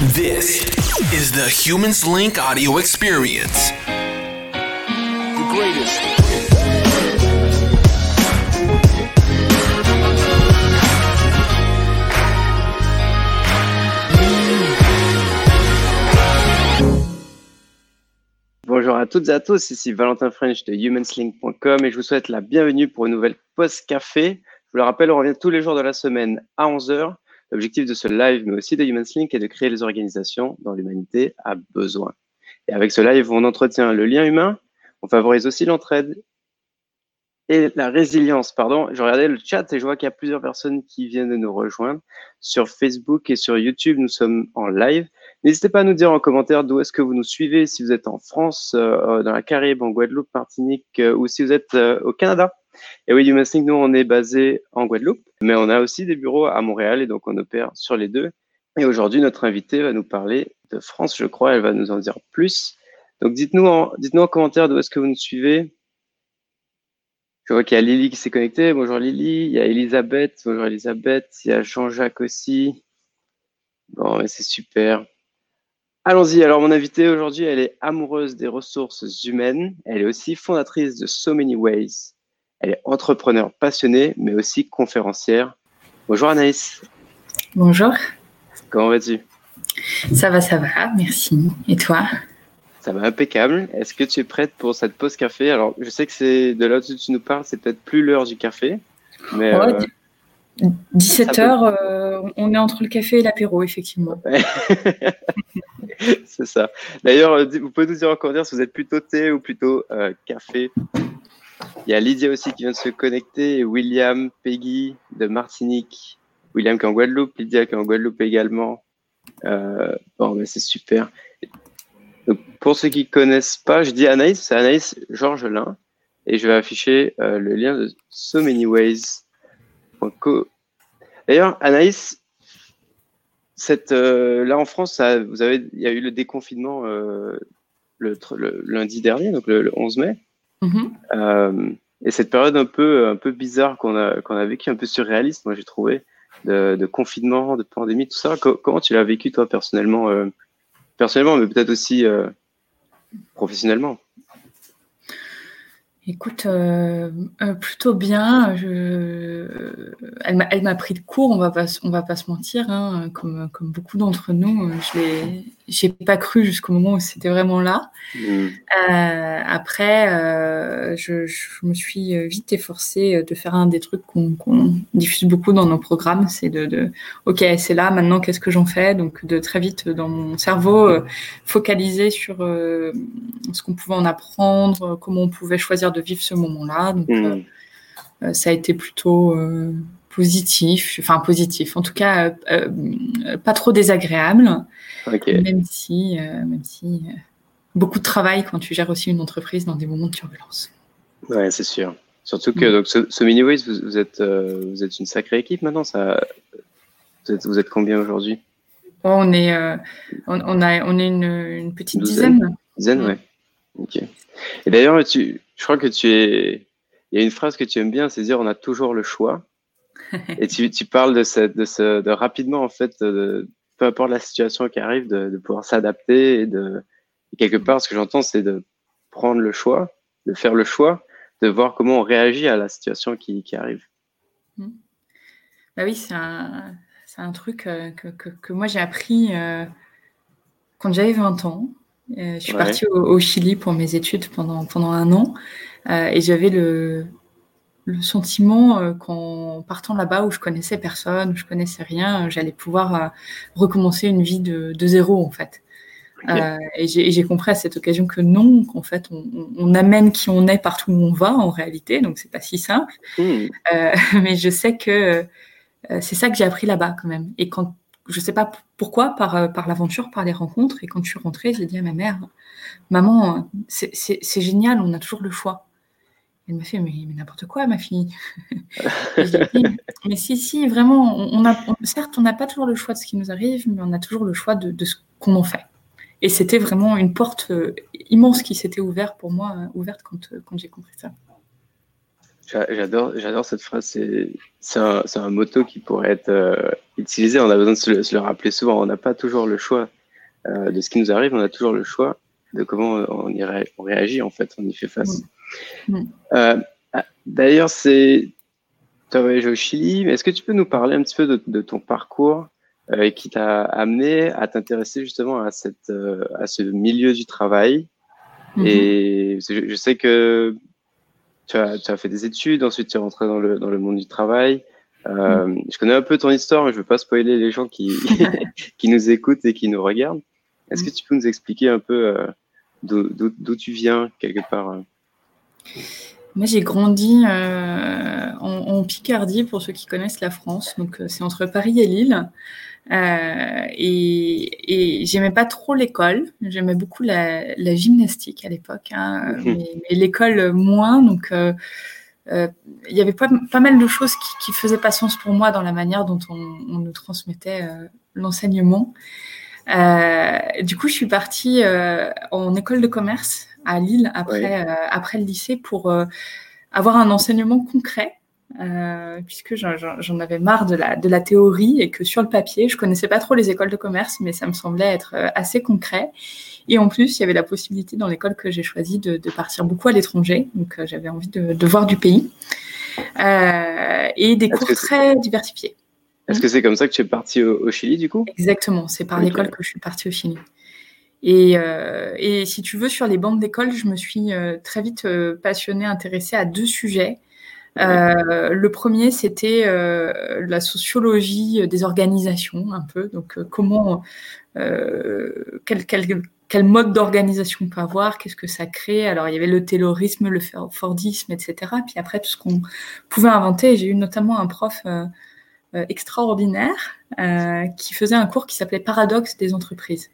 This is the Humans Link audio experience. The greatest. Bonjour à toutes et à tous, ici Valentin French de humanslink.com et je vous souhaite la bienvenue pour une nouvelle pause café. Je vous le rappelle, on revient tous les jours de la semaine à 11h. L'objectif de ce live, mais aussi de Humanslink, est de créer les organisations dont l'humanité a besoin. Et avec ce live, on entretient le lien humain, on favorise aussi l'entraide et la résilience. Pardon, je regardais le chat et je vois qu'il y a plusieurs personnes qui viennent de nous rejoindre. Sur Facebook et sur YouTube, nous sommes en live. N'hésitez pas à nous dire en commentaire d'où est-ce que vous nous suivez, si vous êtes en France, euh, dans la Caraïbe, en Guadeloupe, Martinique, euh, ou si vous êtes euh, au Canada. Et oui, Humanslink, nous, on est basé en Guadeloupe, mais on a aussi des bureaux à Montréal et donc on opère sur les deux. Et aujourd'hui, notre invité va nous parler de France, je crois, elle va nous en dire plus. Donc dites-nous en, dites-nous en commentaire d'où est-ce que vous nous suivez. Je vois qu'il y a Lily qui s'est connectée. Bonjour Lily. Il y a Elisabeth. Bonjour Elisabeth. Il y a Jean-Jacques aussi. Bon, mais c'est super. Allons-y. Alors, mon invitée aujourd'hui, elle est amoureuse des ressources humaines. Elle est aussi fondatrice de So Many Ways. Elle est entrepreneur passionnée, mais aussi conférencière. Bonjour Anaïs. Bonjour. Comment vas-tu? Ça va, ça va. Merci. Et toi? Ça va impeccable. Est-ce que tu es prête pour cette pause café? Alors, je sais que c'est de là où tu nous parles, c'est peut-être plus l'heure du café. Mais, Ouais, euh, 17h, euh, on est entre le café et l'apéro, effectivement. c'est ça. D'ailleurs, euh, vous pouvez nous dire en commentaire si vous êtes plutôt thé ou plutôt euh, café. Il y a Lydia aussi qui vient de se connecter, William, Peggy de Martinique, William qui est en Guadeloupe, Lydia qui est en Guadeloupe également. Euh, bon, mais c'est super. Pour ceux qui connaissent pas, je dis Anaïs, c'est Anaïs Georgelin, et je vais afficher euh, le lien de So Many Ways. D'ailleurs, Anaïs, euh, là en France, vous avez, il y a eu le déconfinement le, lundi dernier, donc le 11 mai. Mhm. Euh, et cette période un peu, un peu bizarre qu'on a, qu'on a vécu, un peu surréaliste, moi j'ai trouvé, de, de confinement, de pandémie, tout ça. Co- comment tu l'as vécu toi personnellement, euh, personnellement, mais peut-être aussi euh, professionnellement? Écoute, euh, euh, plutôt bien. Je... Elle m'a elle m'a pris de court, on va pas, on va pas se mentir. hein, comme, comme beaucoup d'entre nous, je l'ai, j'ai pas cru jusqu'au moment où c'était vraiment là. Mm. Euh, après, euh, je, je me suis vite efforcée de faire un des trucs qu'on diffuse beaucoup dans nos programmes, c'est de, de, ok, c'est là, maintenant, qu'est-ce que j'en fais? Donc, de très vite dans mon cerveau, euh, focaliser sur ce qu'on pouvait en apprendre, comment on pouvait choisir de vivre ce moment-là. Donc, Mm. ça a été plutôt positif, enfin positif, en tout cas, euh, euh, pas trop désagréable, même si, euh, même si beaucoup de travail quand tu gères aussi une entreprise dans des moments de turbulence. Ouais, c'est sûr. Surtout que Mm. donc ce, ce Mini Ways, vous, vous êtes, vous êtes une sacrée équipe maintenant. Ça, vous êtes, vous êtes combien aujourd'hui? Oh, on est, on, on a, on est une, une petite Douzaine. dizaine. Dizaine, Mm. ouais. Ok. Et d'ailleurs, tu, je crois que tu es. Il y a une phrase que tu aimes bien, c'est dire on a toujours le choix. Et tu, tu parles de, cette, de, ce, de rapidement, en fait, de, peu importe la situation qui arrive, de, de pouvoir s'adapter et de. et quelque part, ce que j'entends, c'est de prendre le choix, de faire le choix, de voir comment on réagit à la situation qui, qui arrive. Bah oui, c'est un, truc euh, que, que, que moi j'ai appris euh, quand j'avais 20 ans. Euh, je suis Ouais. partie au, au Chili pour mes études pendant, pendant un an et j'avais le, le sentiment euh, qu'en partant là-bas où je connaissais personne, où je connaissais rien, euh, j'allais pouvoir euh, recommencer une vie de, de zéro en fait. Euh, et j'ai compris à cette occasion que non, qu'en fait on, amène qui on est partout où on va en réalité, donc c'est pas si simple. Hmm. Mais je sais que c'est ça que j'ai appris là-bas quand même. Et quand je sais pas pourquoi, par, par l'aventure, par les rencontres, et quand je suis rentrée, j'ai dit à ma mère, maman, c'est génial, on a toujours le choix. Elle m'a fait, mais, mais n'importe quoi, ma fille. Dit, mais si, si, vraiment, on, on a, on- certes, on n'a pas toujours le choix de ce qui nous arrive, mais on a toujours le choix de, de ce qu'on en fait. Et c'était vraiment une porte euh, immense qui s'était ouverte pour moi, euh, ouverte quand, euh, quand j'ai compris ça. J'adore, j'adore cette phrase. C'est, un, motto qui pourrait être euh, utilisé. On a besoin de se le, se le rappeler souvent. On n'a pas toujours le choix de ce qui nous arrive. On a toujours le choix de comment on, y ré- on réagit en fait. On y fait face. Mm. Euh, ah, d'ailleurs, c'est tu as voyagé au Chili. Est-ce que tu peux nous parler un petit peu de, de ton parcours euh, qui t'a amené à t'intéresser justement à cette euh, à ce milieu du travail? Mhm. et je, je sais que tu as, tu as fait des études, ensuite tu es rentré dans le, dans le monde du travail. Euh, Je connais un peu ton histoire, mais je veux pas spoiler les gens qui, qui nous écoutent et qui nous regardent. Est-ce que tu peux nous expliquer un peu d'où tu viens, quelque part Moi, j'ai grandi euh, en, en Picardie, pour ceux qui connaissent la France. Donc, euh, c'est entre Paris et Lille. Euh, et et j'aimais pas trop l'école. J'aimais beaucoup la, la gymnastique à l'époque, hein, Mhm. mais, mais l'école moins. Donc, euh, euh, il y avait pas, pas mal de choses qui, qui faisaient pas sens pour moi dans la manière dont on, on nous transmettait l'enseignement. Du coup, je suis partie en école de commerce à Lille après, euh, après le lycée pour euh, avoir un enseignement concret, euh, puisque j'en- avais marre de la, de la théorie et que sur le papier, je connaissais pas trop les écoles de commerce, mais ça me semblait être assez concret. Et en plus, il y avait la possibilité dans l'école que j'ai choisie de, de partir beaucoup à l'étranger, donc euh, j'avais envie de, de voir du pays. Euh, et des cours très diversifiés. Est-ce que c'est comme ça que tu es parti au, au Chili, du coup? Exactement, c'est par l'école que je suis partie au Chili. Et, euh, et si tu veux, sur les bancs d'école, je me suis euh, très vite euh, passionnée, intéressée à deux sujets. Le premier, c'était la sociologie des organisations, un peu. Donc, comment, quel, mode d'organisation on peut avoir, qu'est-ce que ça crée. Alors, il y avait le taylorisme, le fordisme, etc. Puis après, tout ce qu'on pouvait inventer. J'ai eu notamment un prof extraordinaire qui faisait un cours qui s'appelait Paradoxe des entreprises.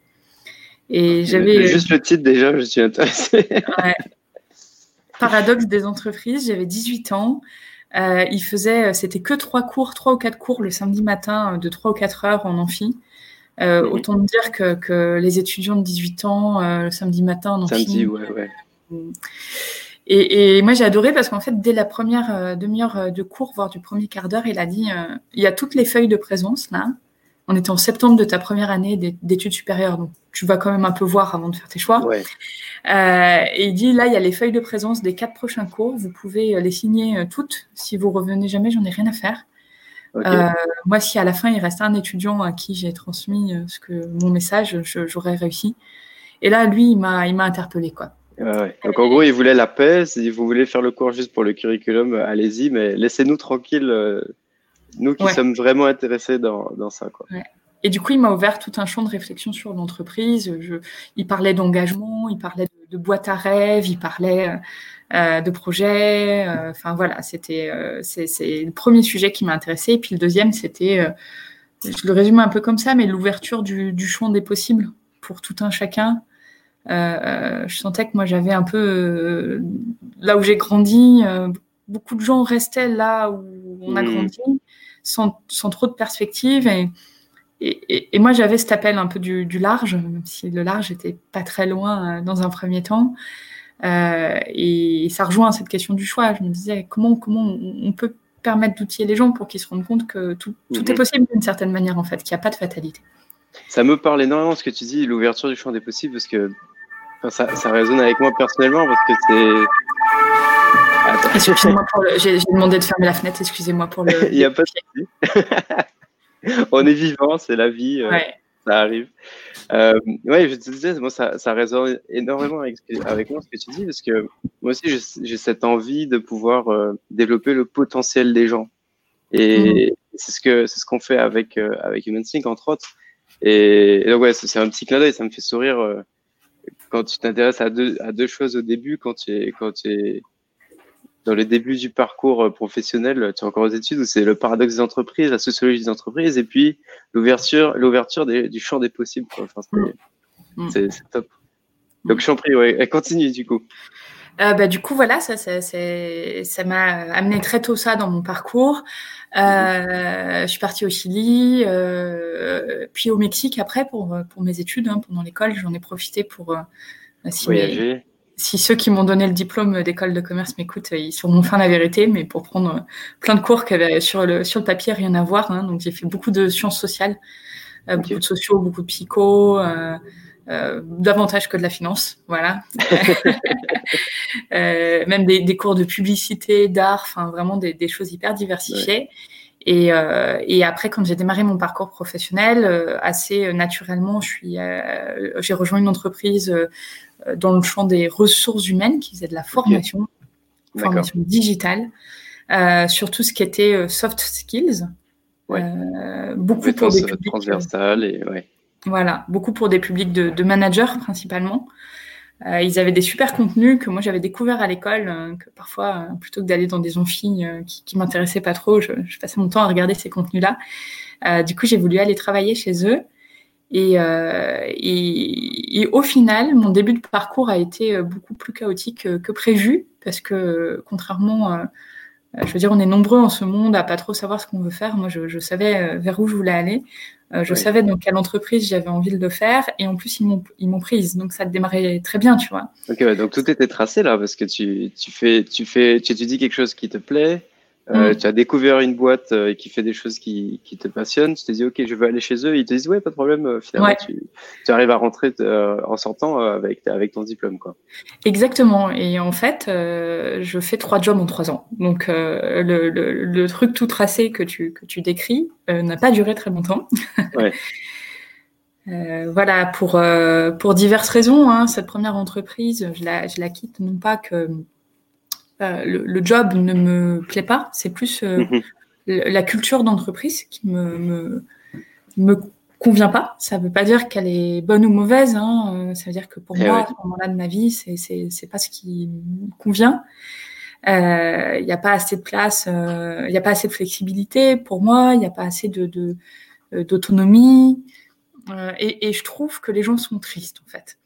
Et j'avais Juste le titre, déjà, je suis intéressé. ouais, Paradoxe des entreprises, j'avais 18 ans. Euh, il faisait, c'était que trois cours, trois ou quatre cours le samedi matin euh, de trois ou quatre heures en amphi. Euh, Mhm. Autant dire que, que les étudiants de 18 ans, euh, le samedi matin en amphi. Samedi, ouais, ouais. Et, et moi, j'ai adoré parce qu'en fait, dès la première euh, demi-heure euh, de cours, voire du premier quart d'heure, il a dit euh, il y a toutes les feuilles de présence là. On était en septembre de ta première année d'é- d'études supérieures, donc tu vas quand même un peu voir avant de faire tes choix. ouais. Euh, et il dit là, il y a les feuilles de présence des quatre prochains cours. Vous pouvez euh, les signer euh, toutes. Si vous revenez jamais, j'en ai rien à faire. Euh, moi, si à la fin il reste un étudiant à qui j'ai transmis ce que mon message, j'aurais réussi. Et là, lui, il m'a, interpellé quoi. Ouais, ouais. Donc en gros, il voulait la paix. Si vous voulez faire le cours juste pour le curriculum, allez-y, mais laissez-nous tranquilles, euh, nous qui Ouais. sommes vraiment intéressés dans, dans ça. Quoi. Et du coup, il m'a ouvert tout un champ de réflexion sur l'entreprise. Il parlait d'engagement, il parlait de, de boîte à rêves, il parlait euh, de projets. euh, Enfin voilà, c'était euh, c'est le premier sujet qui m'a intéressé. Et puis le deuxième, c'était, euh, je le résume un peu comme ça, mais l'ouverture du, du champ des possibles pour tout un chacun. Euh, euh, je sentais que moi j'avais un peu euh, là où j'ai grandi, euh, beaucoup de gens restaient là où on a Mhm. grandi, sans, sans trop de perspectives et et, moi, j'avais cet appel un peu du, du large, même si le large était pas très loin euh, dans un premier temps. Euh, et ça rejoint cette question du choix. Je me disais comment, comment on, on peut permettre d'outiller les gens pour qu'ils se rendent compte que tout, tout Mhm. est possible d'une certaine manière, en fait, qu'il n'y a pas de fatalité. Ça me parle énormément ce que tu dis, l'ouverture du champ des possibles, parce que enfin, ça, ça résonne avec moi personnellement, parce que c'est. Attends. Excusez-moi pour le. J'ai j'ai demandé de fermer la fenêtre, excusez-moi pour le. Il n'y a pas de souci. On est vivant, c'est la vie, euh, Ouais. ça arrive. Euh, ouais, je te disais, moi, ça, ça résonne énormément avec, avec moi ce que tu dis, parce que moi aussi, j'ai j'ai cette envie de pouvoir euh, développer le potentiel des gens. Et c'est ce que c'est ce qu'on fait avec euh, avec HumanSync entre autres. Et, et donc ouais, c'est c'est un petit clin d'œil, ça me fait sourire euh, quand tu t'intéresses à deux à deux choses au début, quand tu es quand tu es dans le début du parcours euh, professionnel, tu es encore aux études où c'est le paradoxe des entreprises, la sociologie des entreprises, et puis l'ouverture l'ouverture du champ des possibles. Quoi. Enfin, c'est Mm. c'est- top. Donc je prie, ouais, elle continue du coup. Euh, bah, du coup, voilà, ça, ça, c'est- ça m'a amené très tôt ça dans mon parcours. Euh, je suis partie au Chili, euh, puis au Mexique après pour, pour mes études, hein, pendant l'école. J'en ai profité pour euh, signer- Voyager. si ceux qui m'ont donné le diplôme d'école de commerce m'écoutent, ils sauront enfin la vérité, mais pour prendre plein de cours qui avaient sur le, sur le papier rien à voir. Hein. donc j'ai fait beaucoup de sciences sociales, euh, beaucoup de sociaux, beaucoup de psycho, euh, davantage que de la finance, voilà. euh, même des, des, cours de publicité, d'art, enfin vraiment des, des, choses hyper diversifiées. Et, euh, et, après, quand j'ai démarré mon parcours professionnel, assez naturellement, je suis, j'ai rejoint une entreprise dans le champ des ressources humaines qui faisait de la formation, okay. formation digitale, sur tout ce qui était soft skills. Ouais. beaucoup pour des publics transversales et ouais. Voilà, beaucoup pour des publics de, managers principalement. Euh, ils avaient des super contenus que moi j'avais découvert à l'école, euh, que parfois, euh, plutôt que d'aller dans des amphis qui, qui m'intéressaient pas trop, je, passais mon temps à regarder ces contenus-là. du coup, j'ai voulu aller travailler chez eux. Et, au final, mon début de parcours a été beaucoup plus chaotique que, que prévu, parce que contrairement je veux dire, on est nombreux en ce monde à pas trop savoir ce qu'on veut faire. Moi, je, je, savais vers où je voulais aller. Euh, je oui. savais dans quelle entreprise j'avais envie de le faire et en plus ils m'ont ils m'ont prise donc ça démarrait très bien tu vois. Ok ouais, donc tout était tracé là parce que tu tu fais tu fais tu étudies quelque chose qui te plaît, euh, mm. tu as découvert une boîte euh, qui fait des choses qui, qui te passionnent, tu te dis ok je veux aller chez eux, ils te disent ouais pas de problème euh, finalement ouais. tu, tu, arrives à rentrer euh, en sortant avec avec ton diplôme quoi. Exactement et en fait je fais trois jobs en trois ans donc le, le, le, truc tout tracé que tu que tu décris n'a pas duré très longtemps. Ouais. Euh, voilà, pour, euh, pour diverses raisons. Hein, cette première entreprise, je la, je la quitte non pas que euh, le, le, job ne me plaît pas, c'est plus mm -hmm. la culture d'entreprise qui me, me, me convient pas. Ça veut pas dire qu'elle est bonne ou mauvaise. Hein, ça veut dire que pour Et eh moi, ouais. à ce moment-là de ma vie, c'est c'est pas ce qui me convient. Il n'y a pas assez de place, il n'y a pas assez de flexibilité pour moi, il n'y a pas assez de d'autonomie. Euh, et, et, je trouve que les gens sont tristes en fait.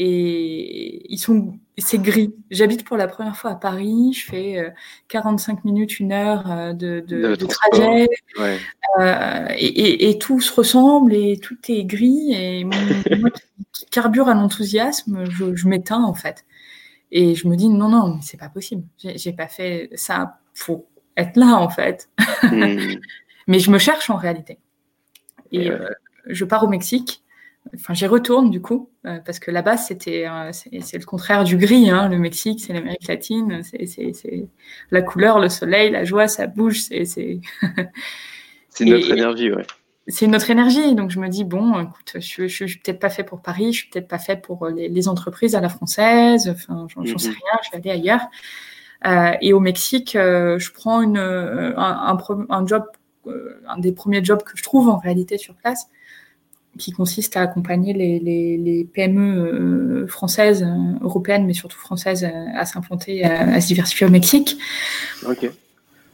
Et ils sont, c'est gris. J'habite pour la première fois à Paris. Je fais euh, 45 minutes, une heure euh, de, de, de, de trajet, ouais. Euh, et, et, et, tout se ressemble et tout est gris. Et moi, qui carbure à l'enthousiasme, je, je m'éteins en fait. Et je me dis non non, mais c'est pas possible. J'ai pas fait ça pour être là en fait. Mm. mais je me cherche en réalité. Et, euh, je pars au Mexique. Enfin, j'y retourne du coup, euh, parce que là-bas, c'était, euh, c'est le contraire du gris. Hein. Le Mexique, c'est l'Amérique latine, c'est la couleur, le soleil, la joie, ça bouge. C'est c'est notre énergie, ouais. C'est notre énergie. Donc, je me dis, bon, écoute, je, je, je suis peut-être pas fait pour Paris, je suis peut-être pas fait pour les, les, entreprises à la française. Enfin, j'en sais rien, je vais aller ailleurs. Euh, et au Mexique, euh, je prends une, un, un, un job, euh, un des premiers jobs que je trouve en réalité sur place qui consiste à accompagner les, les, les PME euh, françaises, euh, européennes, mais surtout françaises, euh, à s'implanter, à, à, se diversifier au Mexique. Okay.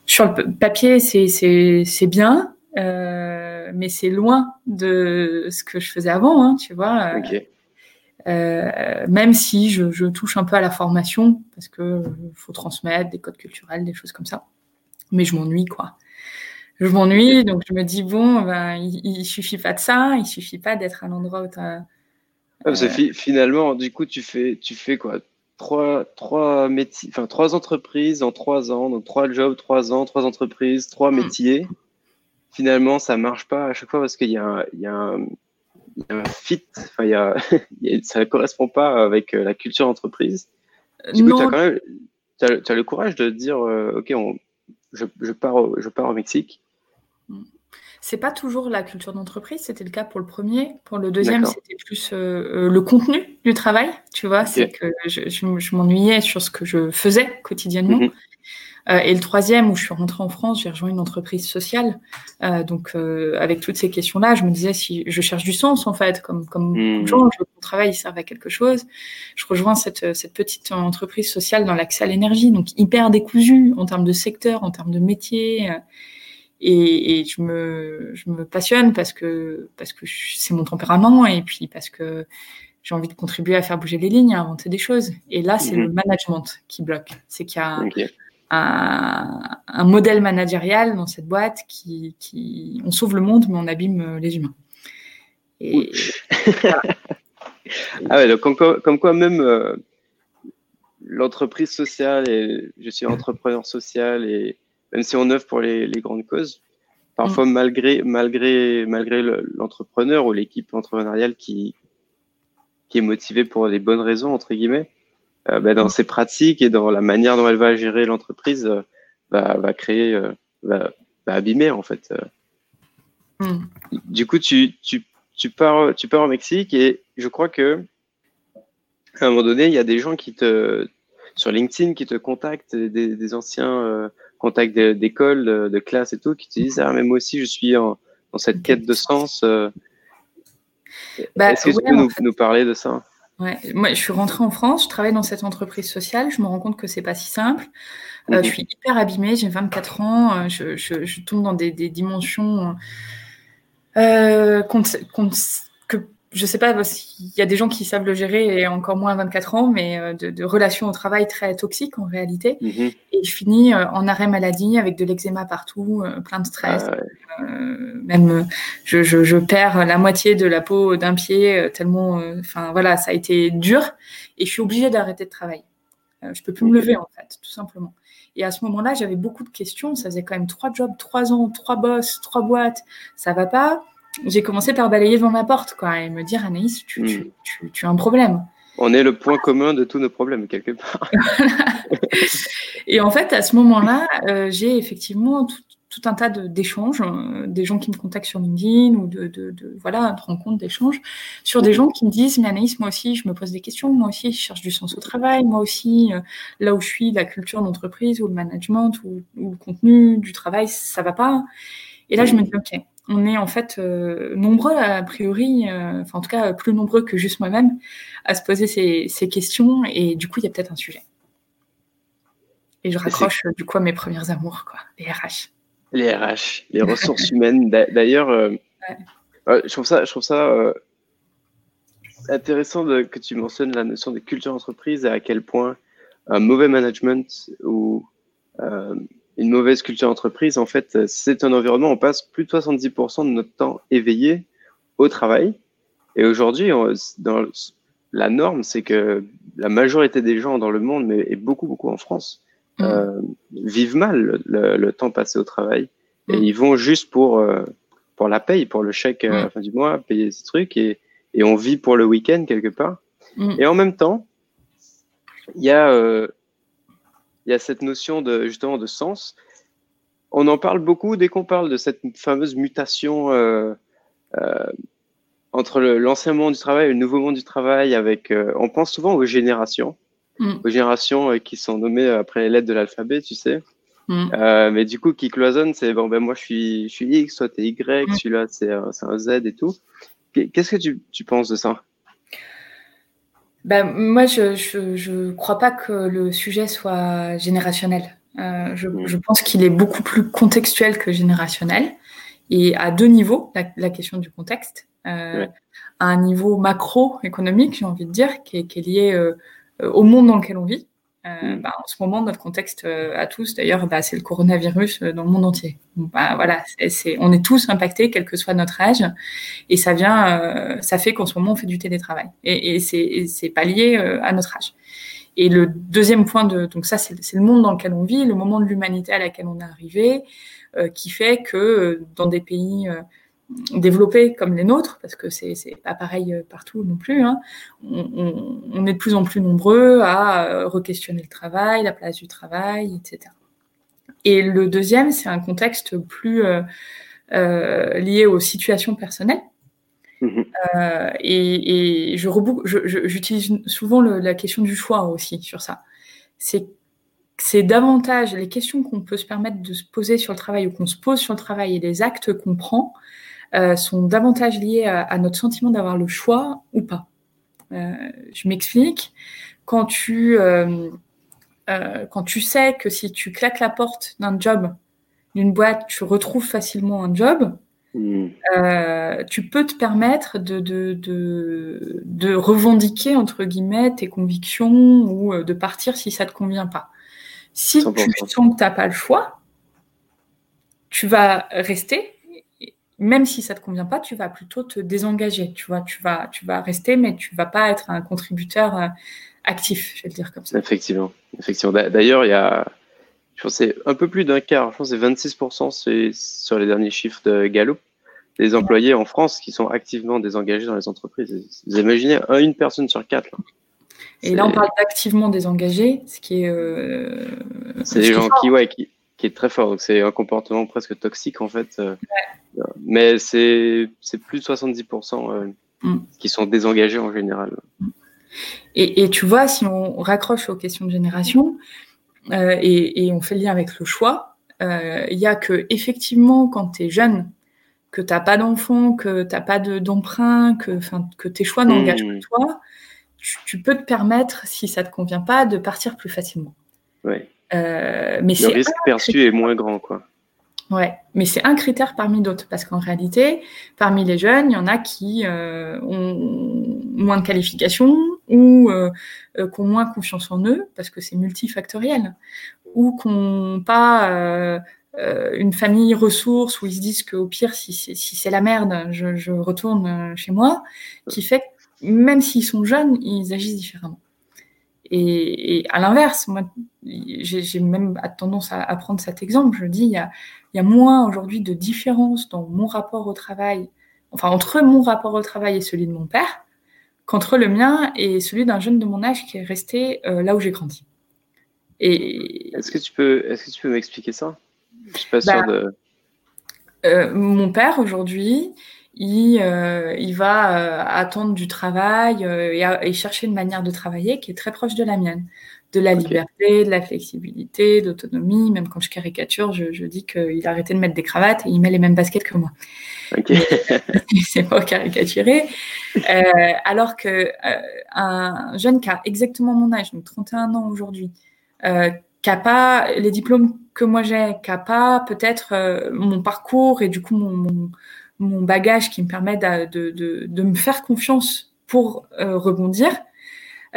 Sur le papier, c'est bien, euh, mais c'est loin de ce que je faisais avant, hein, tu vois. Okay. Euh, même si je, je, touche un peu à la formation, parce que faut transmettre des codes culturels, des choses comme ça. Mais je m'ennuie, quoi je m'ennuie, donc je me dis bon, ben, il, il suffit pas de ça, il suffit pas d'être à l'endroit où tu as. Ah, euh... fi finalement, du coup, tu fais, tu fais quoi? Trois, trois métiers, enfin trois entreprises en trois ans, donc trois jobs, trois ans, trois entreprises, trois mmh. métiers. Finalement, ça marche pas à chaque fois parce qu'il y a un, il y a un, il y a un fit, enfin, il y a, ça correspond pas avec euh, la culture d'entreprise. Du coup, tu as quand même, as, as, le courage de dire, euh, ok, on, je, je, pars au, je pars au Mexique c'est pas toujours la culture d'entreprise, c'était le cas pour le premier. Pour le deuxième, c'était plus euh, euh, le contenu du travail, tu vois, okay. c'est que je, je, je m'ennuyais sur ce que je faisais quotidiennement. Mm -hmm. euh, et le troisième, où je suis rentrée en France, j'ai rejoint une entreprise sociale. Euh, donc, euh, avec toutes ces questions-là, je me disais si je cherche du sens, en fait, comme, comme mm -hmm. gens, je veux que mon travail serve à quelque chose. Je rejoins cette, cette petite entreprise sociale dans l'accès à l'énergie, donc hyper décousue en termes de secteur, en termes de métier. Euh, et, et je, me, je me passionne parce que, parce que c'est mon tempérament et puis parce que j'ai envie de contribuer à faire bouger les lignes, à inventer des choses. Et là, c'est le management qui bloque. C'est qu'il y a okay. un, un, modèle managérial dans cette boîte qui, qui, on sauve le monde, mais on abîme les humains. Et, voilà. ah ouais, donc comme, comme, quoi même, euh, l'entreprise sociale et je suis entrepreneur social et même si on œuvre pour les, les grandes causes, parfois malgré malgré malgré l'entrepreneur ou l'équipe entrepreneuriale qui qui est motivée pour les bonnes raisons entre guillemets, euh, bah, dans ses pratiques et dans la manière dont elle va gérer l'entreprise, euh, va, va créer, euh, va, va, abîmer en fait. Mm. Du coup, tu, tu, tu, pars, tu pars au Mexique et je crois que à un moment donné, il y a des gens qui te sur LinkedIn qui te contactent, des, des anciens contacts d'école, de, de, classe et tout, qui te disent ah mais moi aussi je suis en, dans cette quête de sens. Bah, Est-ce que tu peux nous, nous, parler de ça? Ouais. Moi, je suis rentrée en France, je travaille dans cette entreprise sociale, je me rends compte que c'est pas si simple. Euh, je suis hyper abîmée, j'ai 24 ans, euh, je, je, je, tombe dans des, des dimensions euh, je sais pas s'il y a des gens qui savent le gérer et encore moins à 24 ans, mais euh, de, de relations au travail très toxiques en réalité. Mhm. Et je finis euh, en arrêt maladie avec de l'eczéma partout, euh, plein de stress. Ah même je, je, je, perds la moitié de la peau d'un pied tellement, enfin voilà, ça a été dur. Et je suis obligée d'arrêter de travailler. je peux plus me lever en fait, tout simplement. Et à ce moment-là, j'avais beaucoup de questions. Ça faisait quand même trois jobs, trois ans, trois boss, trois boîtes. Ça va pas j'ai commencé par balayer devant ma porte quoi, et me dire Anaïs, tu, tu, hmm. tu, as un problème. On est le point commun de tous nos problèmes, quelque part. et en fait, à ce moment-là, euh, j'ai effectivement tout, tout, un tas d'échanges, euh, des gens qui me contactent sur LinkedIn ou de, de, de voilà, de rencontres, d'échanges, sur des gens qui me disent Mais Anaïs, moi aussi, je me pose des questions, moi aussi, je cherche du sens au travail, moi aussi, euh, là où je suis, la culture d'entreprise ou le management ou, ou, le contenu du travail, ça va pas. Et là, je me dis Ok on est en fait euh, nombreux a priori, euh, enfin en tout cas plus nombreux que juste moi-même, à se poser ces, questions et du coup il y a peut-être un sujet. Et je raccroche du coup à mes premières amours, quoi, les RH. Les RH, les ressources humaines. D'ailleurs, euh, je trouve ça, je trouve ça intéressant que tu mentionnes la notion de culture d'entreprise et à quel point un mauvais management ou une mauvaise culture d'entreprise, en fait, c'est un environnement, on passe plus de 70% de notre temps éveillé au travail. Et aujourd'hui, dans la norme, c'est que la majorité des gens dans le monde, mais et beaucoup, beaucoup en France, mmh. euh, vivent mal le, temps passé au travail. Et mmh. ils vont juste pour, euh, pour la paye, pour le chèque à la mmh. fin du mois, payer ces trucs, et, et on vit pour le week-end quelque part. Et en même temps, il y a euh, il y a cette notion de justement de sens. On en parle beaucoup dès qu'on parle de cette fameuse mutation euh, euh, entre l'ancien monde du travail et le nouveau monde du travail. Avec, euh, on pense souvent aux générations, mm. aux générations qui sont nommées après les lettres de l'alphabet, tu sais. Mm. mais du coup, qui cloisonne, c'est bon, ben moi je suis, je suis X, toi t'es Y, mm. celui-là c'est un, un, Z et tout. Qu'est-ce que tu, tu penses de ça? Ben, moi, je ne je, crois pas que le sujet soit générationnel. Euh, je, mm. je, pense qu'il est beaucoup plus contextuel que générationnel. Et à deux niveaux, la, la question du contexte. Euh, À un niveau macroéconomique, j'ai envie de dire, qui est, qui est lié euh, au monde dans lequel on vit. Euh, mm. bah, en ce moment, notre contexte euh, à tous, d'ailleurs, bah, c'est le coronavirus euh, dans le monde entier. Bah, voilà, c'est, on est tous impactés, quel que soit notre âge, et ça vient, ça fait qu'en ce moment, on fait du télétravail, et, et c'est, pas lié à notre âge. Et le deuxième point de, donc ça, c'est le monde dans lequel on vit, le moment de l'humanité à laquelle on est arrivé, qui fait que dans des pays développés comme les nôtres, parce que c'est pas pareil euh, partout non plus, hein. on, on, est de plus en plus nombreux à euh, re-questionner le travail, la place du travail, etc. Et le deuxième, c'est un contexte plus euh, euh, lié aux situations personnelles. Mmh euh, et, et, je j'utilise souvent le, la question du choix aussi sur ça. C'est c'est davantage les questions qu'on peut se permettre de se poser sur le travail ou qu'on se pose sur le travail et les actes qu'on prend euh, sont davantage liés à, notre sentiment d'avoir le choix ou pas. Euh, je m'explique. Quand tu, euh, quand tu sais que si tu claques la porte d'un job, d'une boîte, tu retrouves facilement un job, hmm. tu peux te permettre de, de, de, de, revendiquer, entre guillemets, tes convictions ou de partir si ça ne te convient pas. Si tu sens que tu n'as pas le choix, tu vas rester même si ça te convient pas, tu vas plutôt te désengager. Tu vois, tu vas, tu vas rester, mais tu vas pas être un contributeur euh, actif, je vais le dire comme ça. Effectivement. Effectivement. D'ailleurs, il y a, je pense c'est un peu plus d'un quart, je pense c'est 26% c'est sur les derniers chiffres de Gallup, des employés en France qui sont activement désengagés dans les entreprises. Vous imaginez, une personne sur quatre. Et là, on parle d'activement désengagés, ce qui est. Euh, c'est des gens qui, ouais, qui, qui, est très fort. Donc, c'est un comportement presque toxique, en fait. Euh, mais c'est plus de 70% euh, mm. qui sont désengagés en général. Et, et, tu vois, si on raccroche aux questions de génération et, et, on fait le lien avec le choix, il y a que, effectivement, quand tu es jeune, que tu n'as pas d'enfant, que tu n'as pas d'emprunt, que, que tes choix n'engagent mmh. que toi, tu, peux te permettre, si ça ne te convient pas, de partir plus facilement. Ouais. Euh, mais le risque perçu est moins grand, quoi. Ouais, mais c'est un critère parmi d'autres, parce qu'en réalité, parmi les jeunes, il y en a qui euh, ont moins de qualifications ou euh, qui ont moins confiance en eux, parce que c'est multifactoriel, ou qui n'ont pas une famille ressources où ils se disent qu'au pire, si c'est la merde, je, je, retourne chez moi, qui fait que même s'ils sont jeunes, ils agissent différemment. Et, à l'inverse, moi, j'ai même tendance à, prendre cet exemple. Je dis, il y a, il y a moins aujourd'hui de différence dans mon rapport au travail, enfin entre mon rapport au travail et celui de mon père, qu'entre le mien et celui d'un jeune de mon âge qui est resté euh, là où j'ai grandi. Et est-ce que tu peux, est-ce que tu peux m'expliquer ça? Je suis pas bah, sûre de. Euh, mon père aujourd'hui, il, euh, il va euh, attendre du travail euh, et, chercher une manière de travailler qui est très proche de la mienne. De la liberté, de la flexibilité, de l'autonomie. Même quand je caricature, je, je dis qu'il a arrêté de mettre des cravates et il met les mêmes baskets que moi. Okay. c'est pas caricaturé. Euh, alors que un jeune qui a exactement mon âge, donc 31 ans aujourd'hui, qui n'a pas les diplômes que moi j'ai, qui n'a pas peut-être mon parcours et du coup mon, mon mon bagage qui me permet de, de, de, me faire confiance pour euh, rebondir,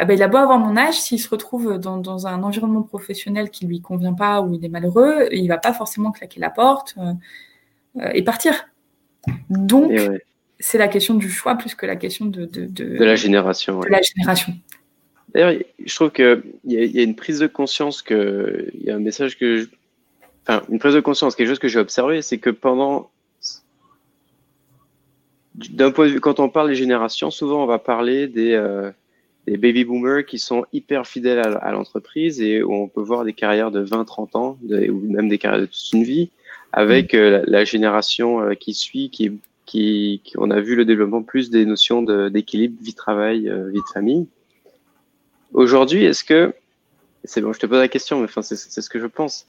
eh ben, il a beau avoir mon âge, s'il se retrouve dans, dans, un environnement professionnel qui lui convient pas ou il est malheureux, il va pas forcément claquer la porte euh, euh, et partir. Donc, c'est la question du choix plus que la question de, de, de, la génération. De la génération. D'ailleurs, je trouve qu'il y, y, a une prise de conscience, que, il y a un message que. Je, enfin, une prise de conscience, quelque chose que j'ai observé, c'est que pendant d'un point de vue, quand on parle des générations, souvent on va parler des, euh, des baby boomers qui sont hyper fidèles à, l'entreprise et où on peut voir des carrières de 20-30 ans ou même des carrières de toute une vie avec mm. euh, la, génération euh, qui suit, qui, qui, qui, on a vu le développement plus des notions d'équilibre vie-travail, vie de famille. Aujourd'hui, est-ce que, c'est bon, je te pose la question, mais enfin, c'est ce que je pense.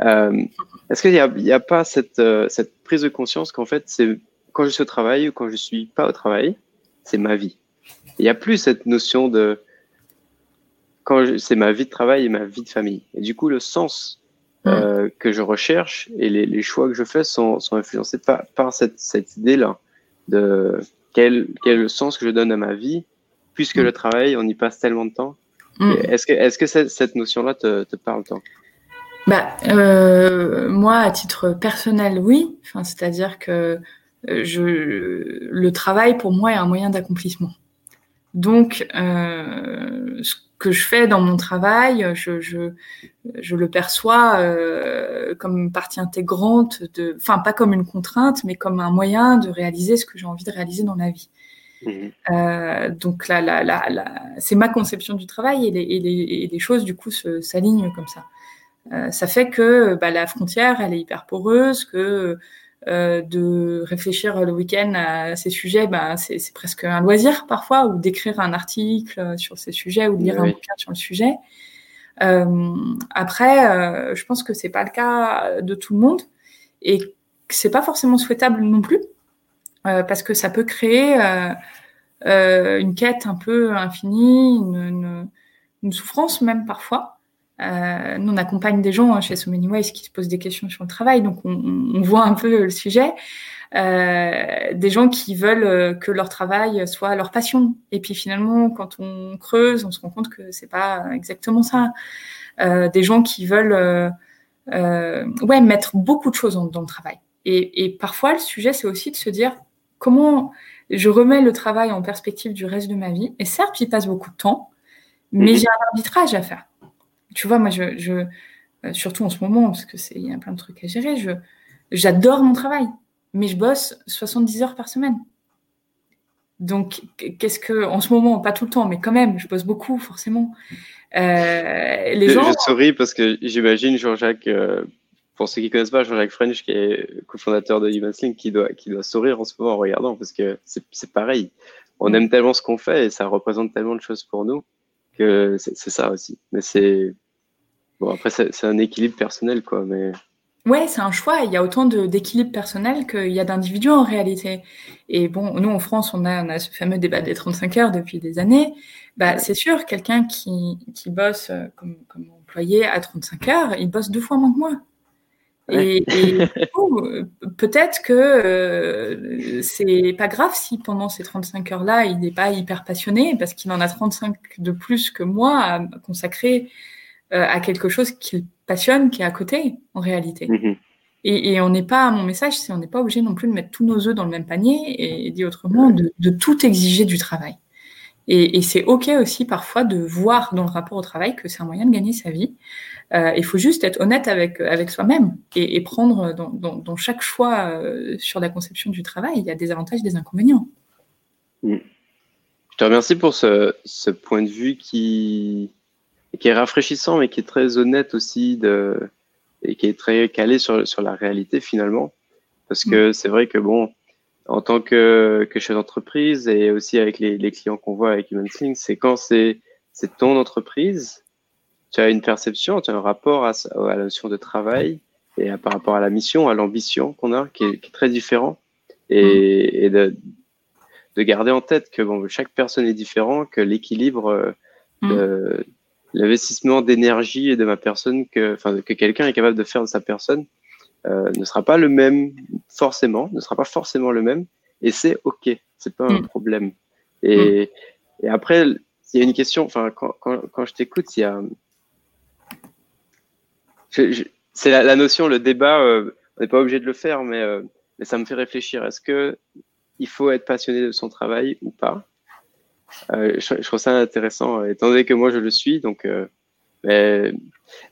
est-ce qu'il n'y a, y a pas cette, cette prise de conscience qu'en fait, c'est quand je suis au travail ou quand je suis pas au travail, c'est ma vie. Il n'y a plus cette notion de quand c'est ma vie de travail et ma vie de famille. Et du coup, le sens mmh. euh, que je recherche et les, les, choix que je fais sont, sont influencés par, par cette, cette idée-là de quel, quel est le sens que je donne à ma vie, puisque mmh. le travail, on y passe tellement de temps. Mmh. Est-ce que, est-ce que cette, cette notion-là te, te parle tant bah, euh, moi, à titre personnel, oui. Enfin, c'est-à-dire que je, le travail pour moi est un moyen d'accomplissement. Donc, euh, ce que je fais dans mon travail, je, je, je le perçois euh, comme partie intégrante, de, enfin pas comme une contrainte, mais comme un moyen de réaliser ce que j'ai envie de réaliser dans la vie. Euh, donc là, là, là, là c'est ma conception du travail et les, et les, et les choses du coup s'alignent comme ça. Euh, ça fait que bah, la frontière, elle est hyper poreuse, que euh, de réfléchir le week-end à ces sujets, bah, c'est presque un loisir parfois, ou d'écrire un article sur ces sujets, ou de lire un bouquin sur le sujet. Euh, après, euh, je pense que c'est pas le cas de tout le monde et que c'est pas forcément souhaitable non plus, euh, parce que ça peut créer euh, une quête un peu infinie, une, une, une souffrance même parfois. Euh, nous, on accompagne des gens hein, chez So Many Ways qui se posent des questions sur le travail, donc on, on voit un peu le sujet. Euh, des gens qui veulent euh, que leur travail soit leur passion. Et puis finalement, quand on creuse, on se rend compte que c'est pas exactement ça. Euh, des gens qui veulent euh, euh, ouais, mettre beaucoup de choses dans, dans le travail. Et, et parfois, le sujet, c'est aussi de se dire comment je remets le travail en perspective du reste de ma vie. Et certes, j'y passe beaucoup de temps, Mais Mhm. j'ai un arbitrage à faire. Tu vois, moi, je, je euh, surtout en ce moment, parce que c'est il y a plein de trucs à gérer, je, j'adore mon travail, mais je bosse 70 heures par semaine. Donc, qu'est-ce que, en ce moment, pas tout le temps, mais quand même, je bosse beaucoup, forcément. Euh, les Je, gens, je souris parce que j'imagine Jean-Jacques, euh, pour ceux qui connaissent pas, Jean-Jacques French, qui est cofondateur de Humanslink, qui doit, qui doit sourire en ce moment en regardant parce que c'est c'est pareil. On Mm. aime tellement ce qu'on fait et ça représente tellement de choses pour nous que c'est c'est ça aussi. Mais c'est bon après c'est un équilibre personnel quoi. Mais Ouais, c'est un choix. Il y a autant d'équilibre personnel qu'il y a d'individus en réalité. Et bon, nous en France, on a, on a ce fameux débat des 35 heures depuis des années. Bah, c'est sûr, quelqu'un qui, qui bosse euh, comme, comme employé à 35 heures, il bosse deux fois moins que moi. Et, et peut-être que euh, c'est pas grave si pendant ces 35 heures-là, il n'est pas hyper passionné parce qu'il en a 35 de plus que moi à consacrer euh, à quelque chose qu'il passionne, qui est à côté, en réalité. Mhm. Et, et on n'est pas, mon message, c'est on n'est pas obligé non plus de mettre tous nos œufs dans le même panier et, dit autrement, de, de tout exiger du travail. Et, et c'est OK aussi parfois de voir dans le rapport au travail que c'est un moyen de gagner sa vie. Euh, il faut juste être honnête avec, avec soi-même et, prendre dans, dans, dans chaque choix euh, sur la conception du travail, il y a des avantages et des inconvénients. Je te remercie pour ce, ce point de vue qui, qui est rafraîchissant, mais qui est très honnête aussi de, et qui est très calé sur, sur la réalité finalement. Parce que c'est vrai que bon, en tant que, que chef d'entreprise et aussi avec les, les clients qu'on voit avec HumanSling, c'est quand c'est ton entreprise, tu as une perception, tu as un rapport à, à la notion de travail et à- par rapport à la mission, à l'ambition qu'on a, qui est, qui est très différent. Et, et de, de garder en tête que bon, chaque personne est différent, que l'équilibre, euh, Mm. de- l'investissement d'énergie et de ma personne, que, enfin, que quelqu'un est capable de faire de sa personne, euh, ne sera pas le même forcément, ne sera pas forcément le même, et c'est ok, c'est pas un Mm. problème. Et, et après, il y a une question, enfin, quand, quand, quand je t'écoute, il y a, c'est la, la notion, le débat, euh, on n'est pas obligé de le faire, mais, euh, mais ça me fait réfléchir. Est-ce que il faut être passionné de son travail ou pas? Je, je trouve ça intéressant, euh, étant donné que moi je le suis. Donc, euh, mais-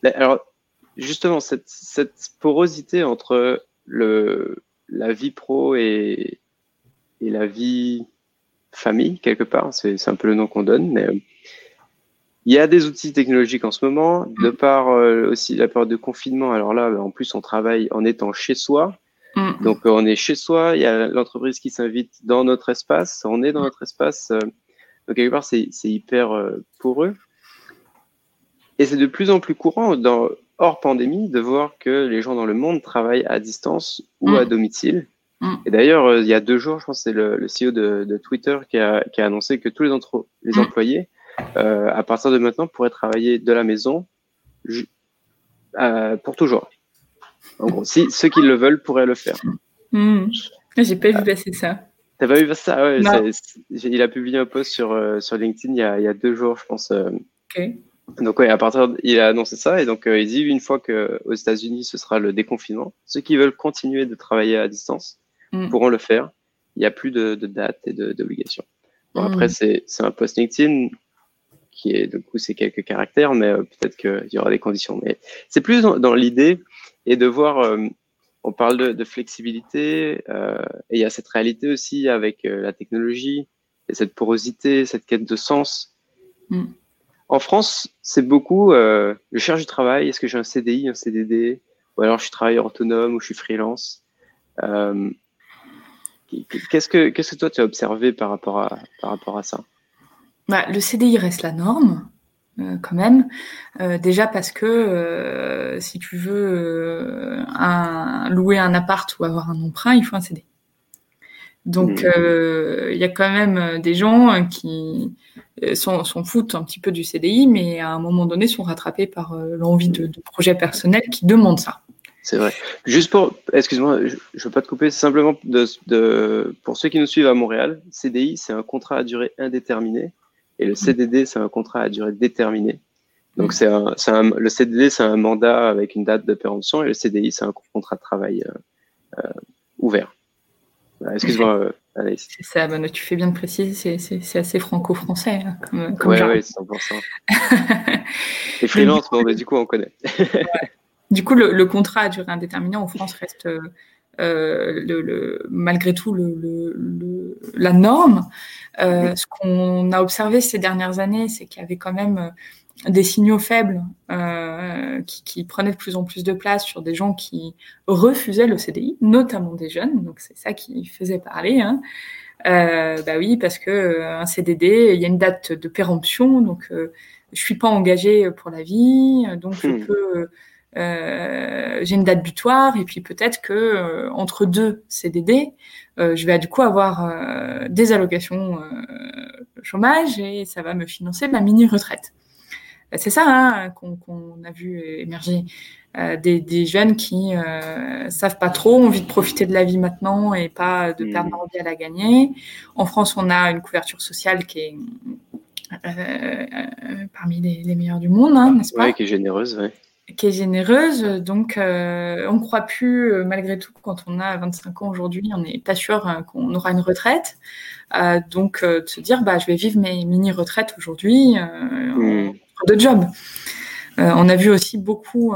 là, alors justement, cette, cette porosité entre le, la vie pro et, et la vie famille, quelque part, c'est un peu le nom qu'on donne, mais euh, il y a des outils technologiques en ce moment, de par euh, aussi la période de confinement. Alors là, en plus, on travaille en étant chez soi. Mm. Donc, euh, on est chez soi, il y a l'entreprise qui s'invite dans notre espace, on est dans notre espace. Donc, quelque part, c'est hyper euh, poreux. Et c'est de plus en plus courant, dans, hors pandémie, de voir que les gens dans le monde travaillent à distance ou Mm. à domicile. Mm. Et d'ailleurs, euh, il y a deux jours, je pense que c'est le, le CEO de, de Twitter qui a, qui a annoncé que tous les, entre, les Mm. employés, euh, à partir de maintenant, pourraient travailler de la maison euh, pour toujours. En gros, si ceux qui le veulent pourraient le faire. J'ai pas vu passer ça. T'as pas vu ça ouais, Il a publié un post sur, euh, sur LinkedIn il y, a, il y a deux jours, je pense. euh. Donc ouais, à partir, de- il a annoncé ça et donc euh, il dit une fois que aux États-Unis ce sera le déconfinement, ceux qui veulent continuer de travailler à distance Mm. pourront le faire. Il n'y a plus de, de date et d'obligation. Bon, Mm. Après c'est un post LinkedIn qui est du coup c'est quelques caractères, mais peut-être qu'il y aura des conditions. Mais c'est plus dans, dans l'idée et de voir. On parle de, de flexibilité euh, et il y a cette réalité aussi avec euh, la technologie et cette porosité, cette quête de sens. Mm. En France, c'est beaucoup. euh, je cherche du travail. Est-ce que j'ai un CDI, un CDD, ou alors je suis travailleur autonome ou je suis freelance. Qu'est-ce que qu'est-ce que toi tu as observé par rapport à par rapport à ça? Bah, le CDI reste la norme, euh, quand même. Euh, déjà parce que euh, si tu veux euh, un- louer un appart ou avoir un emprunt, il faut un CDI. Donc, euh, il y a quand même des gens qui s'en foutent un petit peu du CDI, mais à un moment donné sont rattrapés par l'envie de, de projets personnels qui demandent ça. C'est vrai. Juste pour, excuse-moi, je, je veux pas te couper, simplement de, de, pour ceux qui nous suivent à Montréal, CDI, c'est un contrat à durée indéterminée et le CDD, c'est un contrat à durée déterminée. Donc, Mm. c'est un, le CDD, c'est un mandat avec une date de péremption et le CDI, c'est un contrat de travail euh, euh, ouvert. Excuse-moi, euh, Anaïs. C'est ça, ben, tu fais bien de préciser, c'est assez franco-français. Hein, comme, comme Ouais, ouais, 100%. Et freelance, bon, mais du coup, on connaît. Du coup, le, le contrat à durée indéterminée en France reste euh, le, le- malgré tout le, la norme. Euh, ce qu'on a observé ces dernières années, c'est qu'il y avait quand même euh, des signaux faibles euh, qui, qui prenaient de plus en plus de place sur des gens qui refusaient le CDI, notamment des jeunes. Donc c'est ça qui faisait parler. Hein. Bah oui, parce que un CDD, il y a une date de péremption, donc je suis pas engagée pour la vie, donc je Hmm. peux euh, j'ai une date butoir et puis peut-être que euh, entre deux CDD, euh, je vais du coup avoir des allocations chômage et ça va me financer ma mini retraite. C'est ça hein, qu'on a vu émerger des, des jeunes qui savent pas trop, ont envie de profiter de la vie maintenant et pas de Mhm. perdre leur vie à la gagner. En France, on a une couverture sociale qui est parmi les, les meilleures du monde, hein, n'est-ce pas? Ouais, qui est généreuse, ouais. Qui est généreuse. Donc, euh, on ne croit plus, euh, malgré tout, quand on a 25 ans aujourd'hui, on n'est pas sûr euh, qu'on aura une retraite. Donc, de se dire, bah, je vais vivre mes mini-retraites aujourd'hui en de job. On a vu aussi beaucoup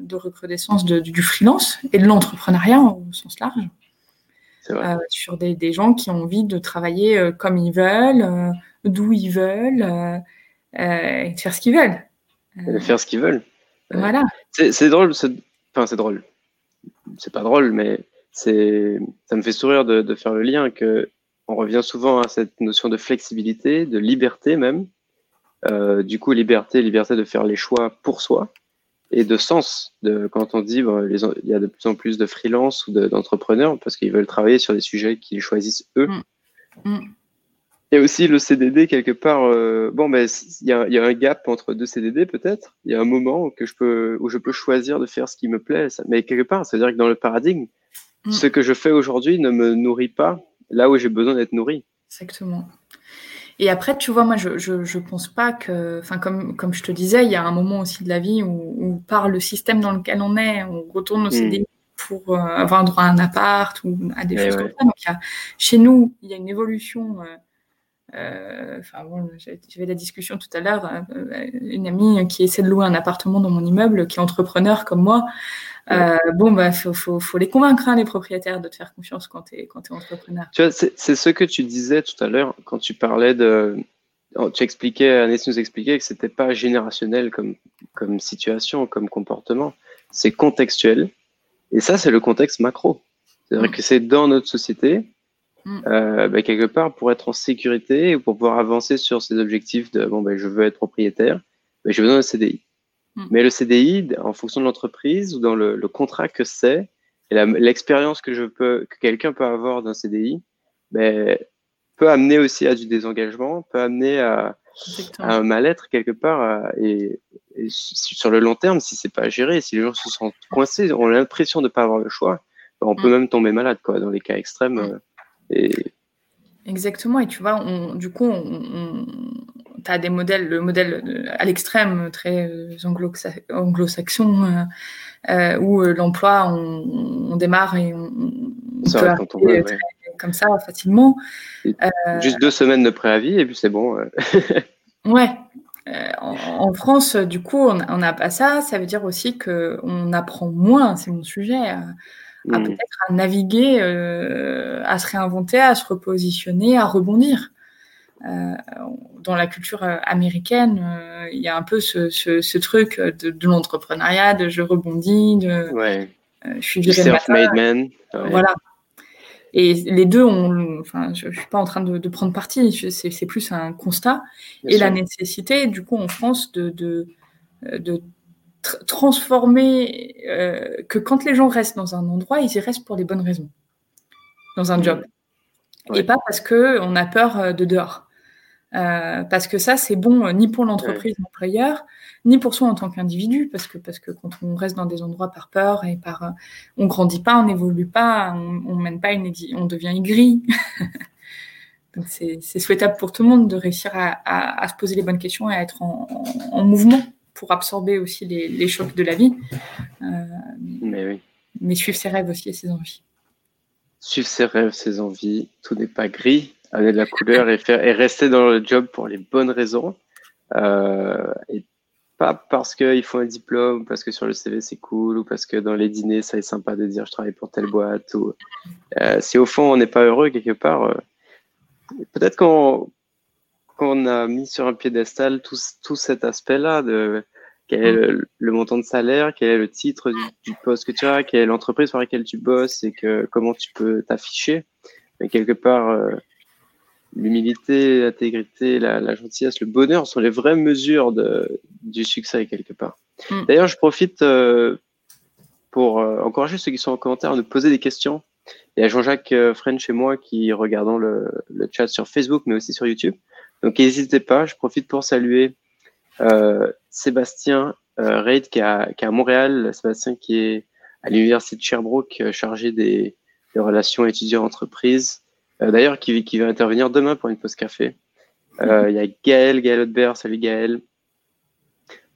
de recrudescence de- du, freelance et de l'entrepreneuriat au sens large, vrai. sur des, des gens qui ont envie de travailler comme ils veulent, d'où ils veulent, et de faire ce qu'ils veulent. Et de faire ce qu'ils veulent. Voilà. C'est drôle, c'est- enfin c'est drôle. C'est pas drôle, mais c'est ça me fait sourire de, de faire le lien que on revient souvent à cette notion de flexibilité, de liberté même. Euh, du coup, liberté, liberté de faire les choix pour soi et de sens. De quand on dit bon, les, il y a de plus en plus de freelance ou de- d'entrepreneurs parce qu'ils veulent travailler sur des sujets qu'ils choisissent eux. Mm. Mm. Il y a aussi le CDD quelque part. euh, bon, ben il y a, il y a un gap entre deux CDD peut-être. Il y a un moment où que je peux où je peux choisir de faire ce qui me plaît. Ça- Mais quelque part, c'est à dire que dans le paradigme, Mm. ce que je fais aujourd'hui ne me nourrit pas là où j'ai besoin d'être nourri. Exactement. Et après, tu vois, moi, je, je, je pense pas que, enfin, comme, comme je te disais, il y a un moment aussi de la vie où, où par le système dans lequel on est, on retourne au. CDI pour euh, avoir un droit à un appart ou à des Eh choses ouais. comme ça. Donc, y a- chez nous, il y a une évolution. euh, Enfin bon, j'avais la discussion tout à l'heure, euh, euh, une amie qui essaie de louer un appartement dans mon immeuble, qui est entrepreneur comme moi. Euh, bon, bah, faut, faut, faut les convaincre, hein, les propriétaires, de te faire confiance quand tu es, quand es entrepreneur. Tu vois, c'est ce que tu disais tout à l'heure quand tu parlais de. Tu expliquais, Agnès nous expliquait que c'était pas générationnel comme, comme situation, comme comportement. C'est contextuel. Et ça, c'est le contexte macro. C'est-à-dire Mm. que c'est dans notre société, Mm. euh, ben, quelque part, pour être en sécurité et pour pouvoir avancer sur ces objectifs de bon, ben, je veux être propriétaire, ben, j'ai besoin d'un CDI. Mm. Mais le CDI, en fonction de l'entreprise ou dans le, le contrat que c'est, et l'expérience que je peux, que quelqu'un peut avoir d'un CDI, ben, peut amener aussi à du désengagement, peut amener à, un mal-être quelque part. à- et, et su- sur le long terme, si c'est pas géré, si les gens se sentent coincés, ont l'impression de pas avoir le choix, on peut Mm. même tomber malade, quoi, dans les cas extrêmes. Euh, Et Exactement, et tu vois, on, du coup, tu as des modèles, le modèle de- à l'extrême, très euh, anglo-sa- anglo-saxon, euh, euh, où euh, l'emploi, on, on démarre et on, on ça, peut quand on arrêter, veut, euh, ouais. comme ça facilement. Juste deux semaines de préavis et puis c'est bon. euh. Ouais. Euh, en, en France, euh, du coup, on on n'a pas ça. Ça veut dire aussi qu'on apprend moins, c'est mon sujet, à, Mm. peut-être à naviguer, euh, à se réinventer, à se repositionner, à rebondir. Euh, dans la culture euh, américaine, euh, il y a un peu ce, ce, ce truc de, de l'entrepreneuriat, de je rebondis, de Ouais. je suis self-made man. Ouais. voilà. Et les deux, ont, enfin, je ne suis pas en train de, de prendre parti, c'est plus un constat. Bien et la nécessité, du coup, en France, de, de, de tr- transformer euh, que quand les gens restent dans un endroit, ils y restent pour les bonnes raisons, dans un job. Ouais. Et pas parce qu'on a peur euh, de dehors. Euh, parce que ça, c'est bon euh, ni pour l'entreprise, l'employeur, ni pour soi en tant qu'individu, parce que, parce que quand on reste dans des endroits par peur et par, on grandit pas, on n'évolue pas, on, on mène pas une, on devient aigri. Donc c'est c'est souhaitable pour tout le monde de réussir à, à- à se poser les bonnes questions et à être en, en- en mouvement pour absorber aussi les, les chocs de la vie, euh, Mais oui. mais suivre ses rêves aussi et ses envies. suivre ses rêves, ses envies. Tout n'est pas gris. Amener de la couleur et, faire, et rester dans le job pour les bonnes raisons. Euh, et pas parce qu'il faut un diplôme, parce que sur le CV c'est cool, ou parce que dans les dîners ça est sympa de dire je travaille pour telle boîte. Ou, euh, si au fond on n'est pas heureux quelque part, euh, peut-être qu'on qu'on a mis sur un piédestal tout, tout cet aspect-là de quel est le, montant de salaire, quel est le titre du, poste que tu as, quelle est l'entreprise pour laquelle tu bosses et que comment tu peux t'afficher. Mais quelque part, euh, l'humilité, l'intégrité, la, gentillesse, le bonheur sont les vraies mesures de, du succès quelque part. Mm. D'ailleurs, je profite euh, pour euh, encourager ceux qui sont en commentaire à nous poser des questions. Il y a Jean-Jacques French et moi qui regardons le, le, chat sur Facebook, mais aussi sur YouTube. Donc, n'hésitez pas. Je profite pour saluer Sébastien Reid qui, qui est à Montréal. Sébastien qui est à l'université de Sherbrooke, chargé des, des relations étudiants-entreprises. Euh, d'ailleurs, qui, qui, va intervenir demain pour une pause café. Euh, il y a Gaël, Gaël Audebert, salut Gaël.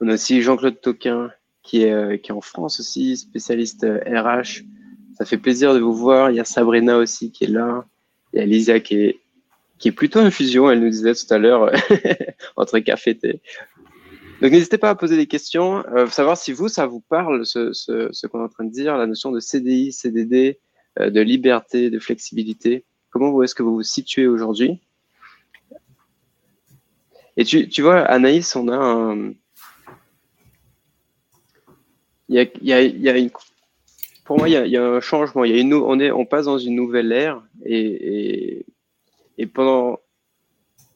On a aussi Jean-Claude Toquin, qui est, euh, qui est en France aussi, spécialiste RH. Ça fait plaisir de vous voir. Il y a Sabrina aussi qui est là. Il y a Lisa qui est, qui est plutôt infusion, elle nous disait tout à l'heure, entre café et thé. Donc n'hésitez pas à poser des questions, euh, savoir si vous, ça vous parle, ce, qu'on est en train de dire, la notion de CDI, CDD, de liberté, de flexibilité. Comment est-ce que vous vous situez aujourd'hui? Et tu, vois, Anaïs, on a un. Il y a, une... Pour moi, il y, a, un changement. Il y a une, on, est, on passe dans une nouvelle ère et, et pendant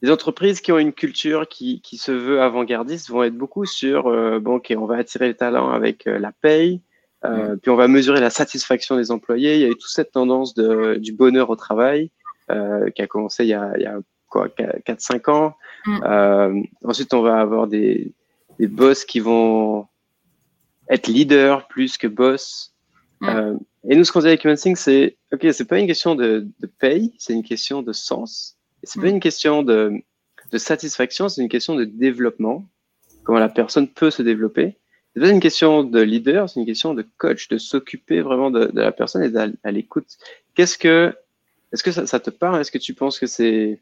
les entreprises qui ont une culture qui, qui se veut avant-gardiste vont être beaucoup sur euh, bon, ok, on va attirer le talent avec euh, la paye, euh, puis on va mesurer la satisfaction des employés. Il y a eu toute cette tendance de, du bonheur au travail euh, qui a commencé il y a, il y a quoi, 4-5 ans. Mm. Euh, ensuite, on va avoir des, des boss qui vont être leaders plus que boss. Mm. Et nous, ce qu'on dit avec HumanSync, c'est ok, c'est pas une question de, de paye, c'est une question de sens. Et c'est pas mm. une question de, de satisfaction, c'est une question de développement. Comment la personne peut se développer. C'est pas une question de leader, c'est une question de coach, de s'occuper vraiment de, de, la personne et à l'écoute. Qu'est-ce que, est-ce que ça, ça, te parle? Est-ce que tu penses que c'est,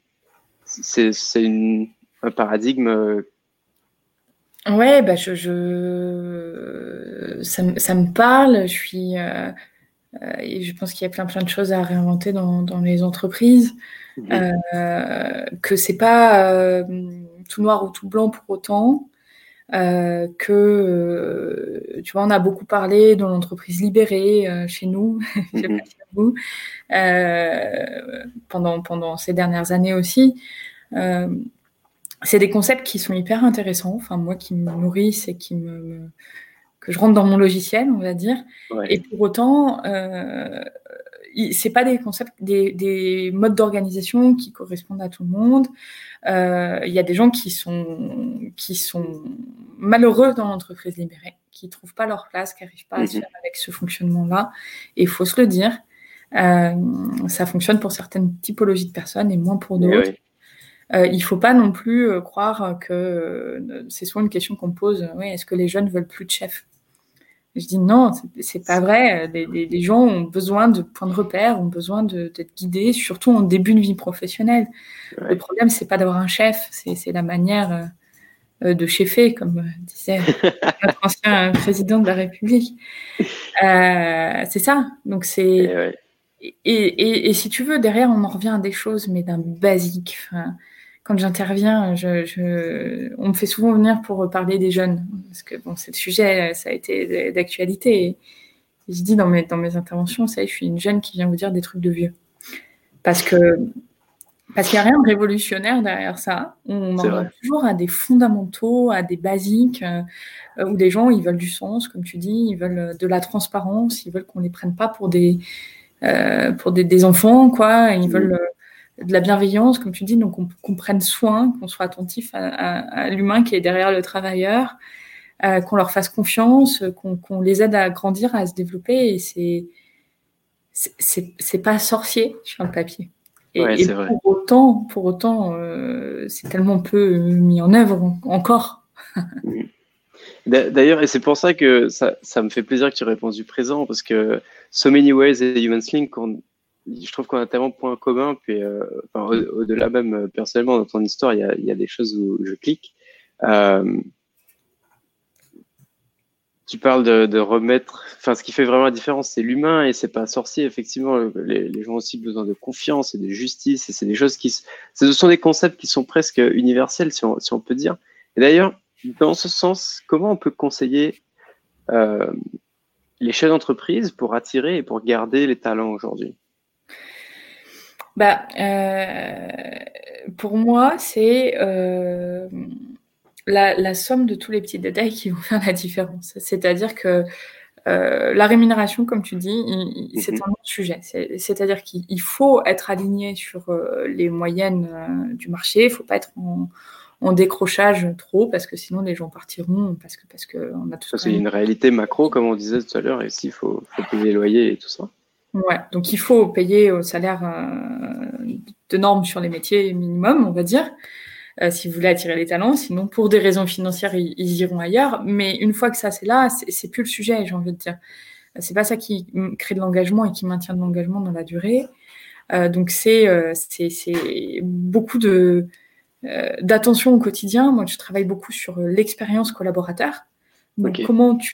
c'est, c'est un paradigme Ouais, bah je, je... Ça, ça, me parle. Je suis, euh, et je pense qu'il y a plein plein de choses à réinventer dans, dans les entreprises. Euh, que c'est pas euh, tout noir ou tout blanc pour autant. Euh, que euh, tu vois, on a beaucoup parlé dans l'entreprise libérée euh, chez nous, mm vous, pendant pendant ces dernières années aussi. c'est des concepts qui sont hyper intéressants, enfin moi qui me nourrissent et qui me, je rentre dans mon logiciel, on va dire. Ouais. Et pour autant, c'est pas des concepts, des, des modes d'organisation qui correspondent à tout le monde. Euh, il y a des gens qui sont, qui sont malheureux dans l'entreprise libérée, qui trouvent pas leur place, qui n'arrivent pas à se mhm. faire avec ce fonctionnement-là. Et il faut se le dire, euh, ça fonctionne pour certaines typologies de personnes et moins pour d'autres. Oui. Euh, il faut pas non plus euh, croire que euh, c'est souvent une question qu'on pose. Oui, est-ce que les jeunes veulent plus de chefs? Je dis non, c'est pas vrai. Les, les, les, gens ont besoin de points de repère, ont besoin d'être guidés, surtout en début de vie professionnelle. Ouais. Le problème, c'est pas d'avoir un chef, c'est la manière euh, de chefer, comme disait notre ancien président de la République. Euh, c'est ça. Donc c'est et, et, et, et, si tu veux, derrière, on en revient à des choses, mais d'un basique. Enfin, quand j'interviens, je, je, on me fait souvent venir pour parler des jeunes, parce que bon, c'est le sujet, ça a été d'actualité. Et je dis dans mes, dans mes interventions, ça, je suis une jeune qui vient vous dire des trucs de vieux. Parce que parce qu'il n'y a rien de révolutionnaire derrière ça. On en revient toujours à des fondamentaux, à des basiques, euh, où des gens, ils veulent du sens, comme tu dis, ils veulent de la transparence, ils veulent qu'on les prenne pas pour des, euh, pour des, des, enfants, quoi. Ils mmh. veulent de la bienveillance, comme tu dis, donc qu'on qu prenne soin, qu'on soit attentif à, à, à l'humain qui est derrière le travailleur, euh, qu'on leur fasse confiance, qu'on qu les aide à grandir, à se développer. Et c'est c'est pas sorcier sur le papier. Et, ouais, et pour vrai. autant, pour autant, euh, c'est tellement peu mis en œuvre en, encore. D'ailleurs, et c'est pour ça que ça, ça, me fait plaisir que tu répondes du présent, parce que So Many Ways et Human Link, je trouve qu'on a tellement de points communs. Puis, euh, au-delà même, euh, personnellement, dans ton histoire, il y a, des choses où je clique. Euh, tu parles de, remettre. Enfin, ce qui fait vraiment la différence, c'est l'humain et c'est pas sorcier. Effectivement, les, gens ont aussi besoin de confiance et de justice. Et c'est des choses qui. Ce sont des concepts qui sont presque universels, si on, si on peut dire. Et d'ailleurs, dans ce sens, comment on peut conseiller les chefs d'entreprise pour attirer et pour garder les talents aujourd'hui? Bah, euh, pour moi, c'est euh, la, la somme de tous les petits détails qui vont faire la différence. C'est-à-dire que euh, la rémunération, comme tu dis, il- il- c'est un autre sujet. C'est- C'est-à-dire qu'il il faut être aligné sur les moyennes du marché. Il ne faut pas être en, en décrochage trop parce que sinon les gens partiront parce que parce que on a tout Parce qu'il y a une réalité macro, comme on disait tout à l'heure, et ici, il faut, faut payer les loyers et tout ça. Ouais, donc il faut payer au salaire euh, de normes sur les métiers minimum, on va dire, euh, si vous voulez attirer les talents. Sinon, pour des raisons financières, ils, ils iront ailleurs. Mais une fois que ça c'est là, c'est plus le sujet, j'ai envie de dire. C'est pas ça qui crée de l'engagement et qui maintient de l'engagement dans la durée. Euh, donc c'est euh, c'est c'est beaucoup de euh, d'attention au quotidien. Moi, je travaille beaucoup sur l'expérience collaborateur. Donc comment tu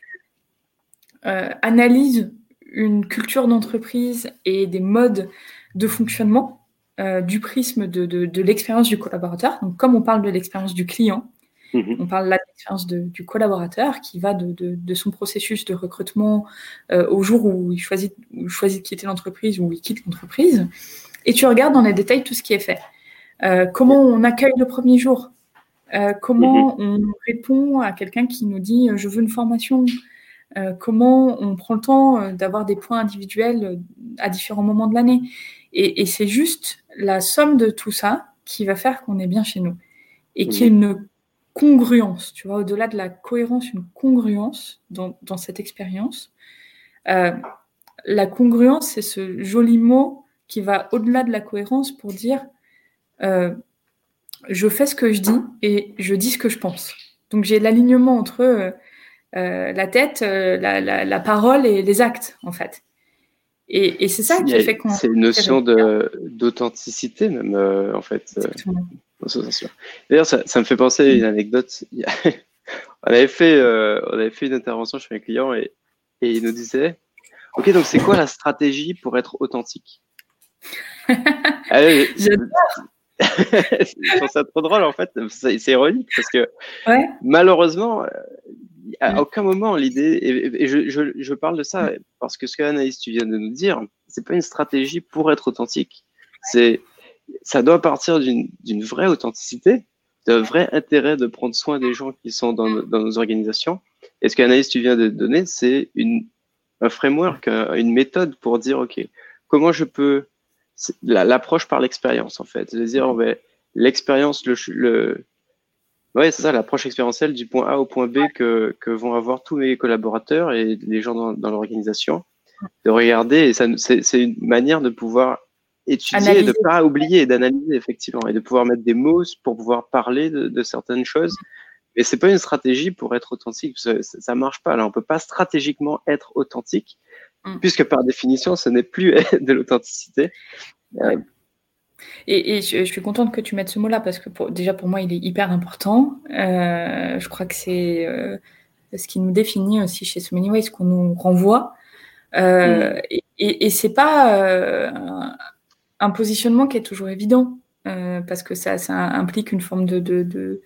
euh, analyses une culture d'entreprise et des modes de fonctionnement euh, du prisme de, de, de l'expérience du collaborateur. Donc, comme on parle de l'expérience du client, Mhm. on parle là de l'expérience du collaborateur qui va de, son processus de recrutement euh, au jour où il choisit, où il choisit de quitter l'entreprise ou il quitte l'entreprise. Et tu regardes dans les détails tout ce qui est fait. Euh, comment on accueille le premier jour? Comment on répond à quelqu'un qui nous dit je veux une formation Euh, Comment on prend le temps euh, d'avoir des points individuels euh, à différents moments de l'année Et, et c'est juste la somme de tout ça qui va faire qu'on est bien chez nous et qu'il y ait une congruence, tu vois, au-delà de la cohérence, une congruence dans, dans cette expérience. Euh, la congruence, c'est ce joli mot qui va au-delà de la cohérence pour dire euh, je fais ce que je dis et je dis ce que je pense. Donc j'ai l'alignement entre la tête, euh, la, la- la parole et les actes, en fait. Et, et c'est ça qui fait qu'on. C'est une notion d'authenticité, même, euh, en fait. euh. D'ailleurs, ça, ça me fait penser à une anecdote. Il y a- on, avait fait, euh, on avait fait une intervention chez un client et, et il nous disait Ok, donc c'est quoi la stratégie pour être authentique? J'adore. Je trouve ça trop drôle en fait, c'est ironique parce que Ouais. malheureusement, euh, à Mm. aucun moment l'idée, et, et je, je, je parle de ça parce que ce que Anaïs tu viens de nous dire, c'est pas une stratégie pour être authentique, c'est ça doit partir d'une vraie authenticité, d'un vrai intérêt de prendre soin des gens qui sont dans, nos- dans nos organisations. Et ce qu'Anaïs tu viens de donner, c'est un framework, un- une méthode pour dire ok, comment je peux l'approche par l'expérience en fait, de dire ben, l'expérience, le, le ouais c'est ça, l'approche expérientielle du point A au point B que, que vont avoir tous mes collaborateurs et les gens dans, dans l'organisation, de regarder et ça c'est une manière de pouvoir étudier, de Analyser. pas oublier et d'analyser effectivement et de pouvoir mettre des mots pour pouvoir parler de, de certaines choses. Mais c'est pas une stratégie pour être authentique, ça, ça ça marche pas. Là, on peut pas stratégiquement être authentique, Mm. puisque par définition, ce n'est plus de l'authenticité. Et, et je, je suis contente que tu mettes ce mot-là parce que pour- déjà pour moi il est hyper important. Euh, je crois que c'est euh, ce qui nous définit aussi chez So Many Ways, qu'on nous renvoie. Euh, Et, et, et c'est pas euh, un, un positionnement qui est toujours évident euh, parce que ça, ça implique une forme de, de, de-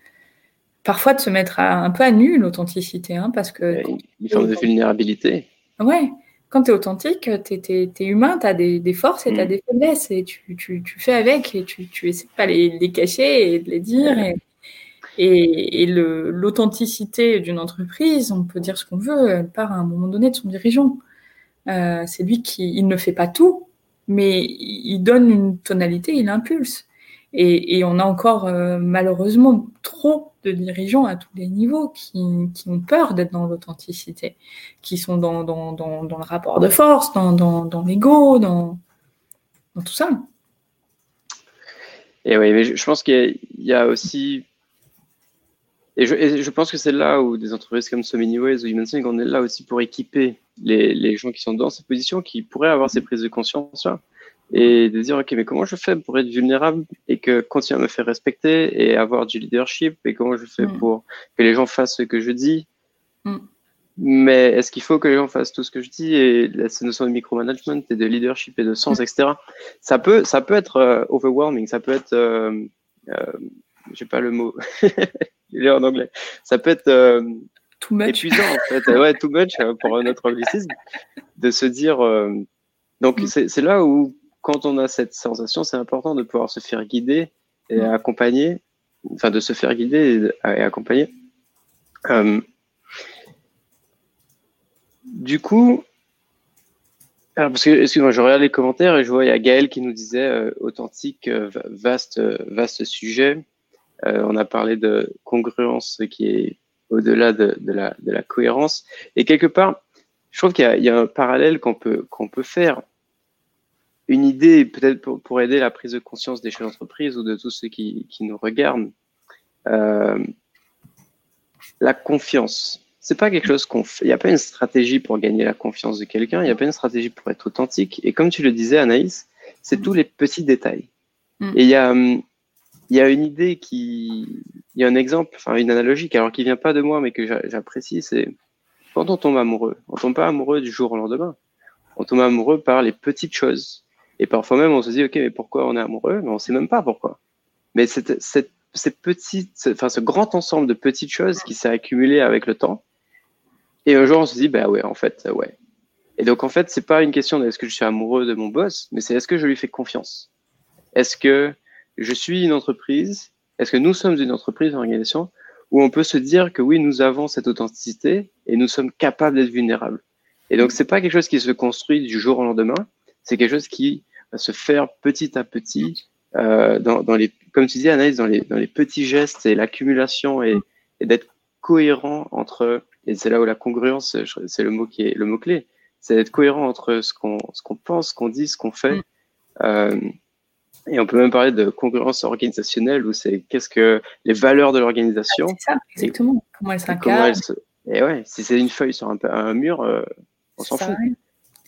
parfois de se mettre à- un peu à nu l'authenticité, hein, parce que une forme de vulnérabilité. Ouais, quand tu es authentique, tu es, humain, tu as des, des forces et tu as Mm. des faiblesses et tu, tu, tu fais avec et tu, tu essaies de pas les, les cacher et de les dire. Et, et, et le- l'authenticité d'une entreprise, on peut dire ce qu'on veut, elle part à un moment donné de son dirigeant. Euh, c'est lui qui il ne fait pas tout, mais il donne une tonalité, il impulse. Et, et on a encore euh, malheureusement trop de dirigeants à tous les niveaux qui, qui ont peur d'être dans l'authenticité, qui sont dans, dans, dans, dans le rapport de force, dans, dans, l'ego, dans, tout ça. Et oui, mais je, pense qu'il y, a- aussi. Et je, je pense que c'est là où des entreprises comme So Many Ways ou HumanSync, on est là aussi pour équiper les, les gens qui sont dans cette position, qui pourraient avoir ces prises de conscience-là. Et de dire, OK, mais comment je fais pour être vulnérable et que continuer à me faire respecter et avoir du leadership et comment je fais Mm. pour que les gens fassent ce que je dis? Mm. Mais est-ce qu'il faut que les gens fassent tout ce que je dis et la- cette notion de micromanagement et de leadership et de sens, etc. Ça peut, ça peut être euh, overwhelming, ça peut être, euh, euh, j'ai pas le mot, il est en anglais. Ça peut être euh, Too much. épuisant en fait, ouais, too much euh, pour notre anglicisme, de se dire. donc Mm. c'est là où, quand on a cette sensation, c'est important de pouvoir se faire guider et accompagner, enfin de se faire guider et, accompagner. Euh, du coup, alors parce que excuse-moi, je regarde les commentaires et je vois il y a Gaël qui nous disait euh, authentique, euh, va- vaste, vaste sujet. Euh, on a parlé de congruence qui est au-delà de, de la, de la cohérence. Et quelque part, je trouve qu'il y, y a un parallèle qu'on peut, qu'on peut faire. Une idée, peut-être pour, pour aider la prise de conscience des chefs d'entreprise ou de tous ceux qui, qui nous regardent. Euh, la confiance. C'est pas quelque chose qu'on fait. Il n'y a pas une stratégie pour gagner la confiance de quelqu'un. Il n'y a pas une stratégie pour être authentique. Et comme tu le disais, Anaïs, c'est tous les petits détails. Mm. Et il y a, il y a une idée qui, il y a un exemple, enfin une analogie, alors qui vient pas de moi, mais que j'a- j'apprécie, c'est quand on tombe amoureux. On tombe pas amoureux du jour au lendemain. On tombe amoureux par les petites choses. Et parfois même, on se dit, ok, mais pourquoi on est amoureux? Mais on sait même pas pourquoi. Mais cette, cette, ces petites, ce- enfin, ce grand ensemble de petites choses qui s'est accumulé avec le temps. Et un jour, on se dit, bah ouais, en fait, euh, ouais. Et donc, en fait, c'est pas une question de est-ce que je suis amoureux de mon boss, mais c'est est-ce que je lui fais confiance? Est-ce que je suis une entreprise? Est-ce que nous sommes une entreprise, une organisation où on peut se dire que oui, nous avons cette authenticité et nous sommes capables d'être vulnérables? Et donc, c'est pas quelque chose qui se construit du jour au lendemain. C'est quelque chose qui se faire petit à petit, euh, dans, dans les, comme tu dis, Anaïs, dans les, dans les petits gestes et l'accumulation et, et d'être cohérent entre, et c'est là où la congruence, c'est le mot qui est le mot clé, c'est d'être cohérent entre ce qu'on, ce qu'on pense, ce qu'on dit, ce qu'on fait. Mm. Euh, et on peut même parler de congruence organisationnelle où c'est qu'est-ce que les valeurs de l'organisation C'est ça, exactement. Et comment elles se... Et ouais, si c'est une feuille sur un, un mur, euh, on s'en fout,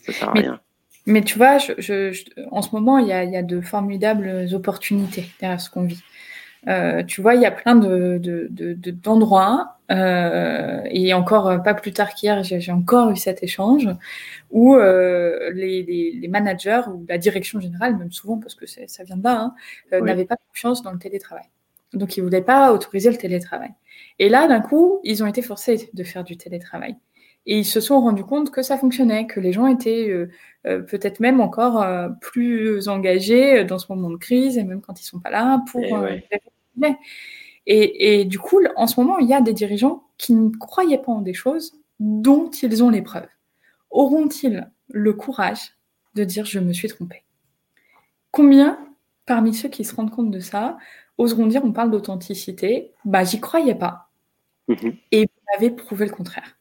ça sert à rien. Mais tu vois, je, je- je- en ce moment, il y a, il y a de formidables opportunités derrière ce qu'on vit. Euh, tu vois, il y a plein de, de- de- de- d'endroits, euh, et encore euh, pas plus tard qu'hier, j'ai, encore eu cet échange, où euh, les, les- les managers ou la direction générale, même souvent parce que ça vient de là, hein, euh, Oui. n'avaient pas confiance dans le télétravail. Donc, ils ne voulaient pas autoriser le télétravail. Et là, d'un coup, ils ont été forcés de faire du télétravail. Et ils se sont rendus compte que ça fonctionnait, que les gens étaient euh, euh, peut-être même encore euh, plus engagés dans ce moment de crise, et même quand ils sont pas là, pour Eh ouais. et, et du coup, en ce moment, il y a des dirigeants qui ne croyaient pas en des choses dont ils ont les preuves. Auront-ils le courage de dire je me suis trompé Combien parmi ceux qui se rendent compte de ça oseront dire on parle d'authenticité Bah, j'y croyais pas Mhm. et vous m'avez prouvé le contraire.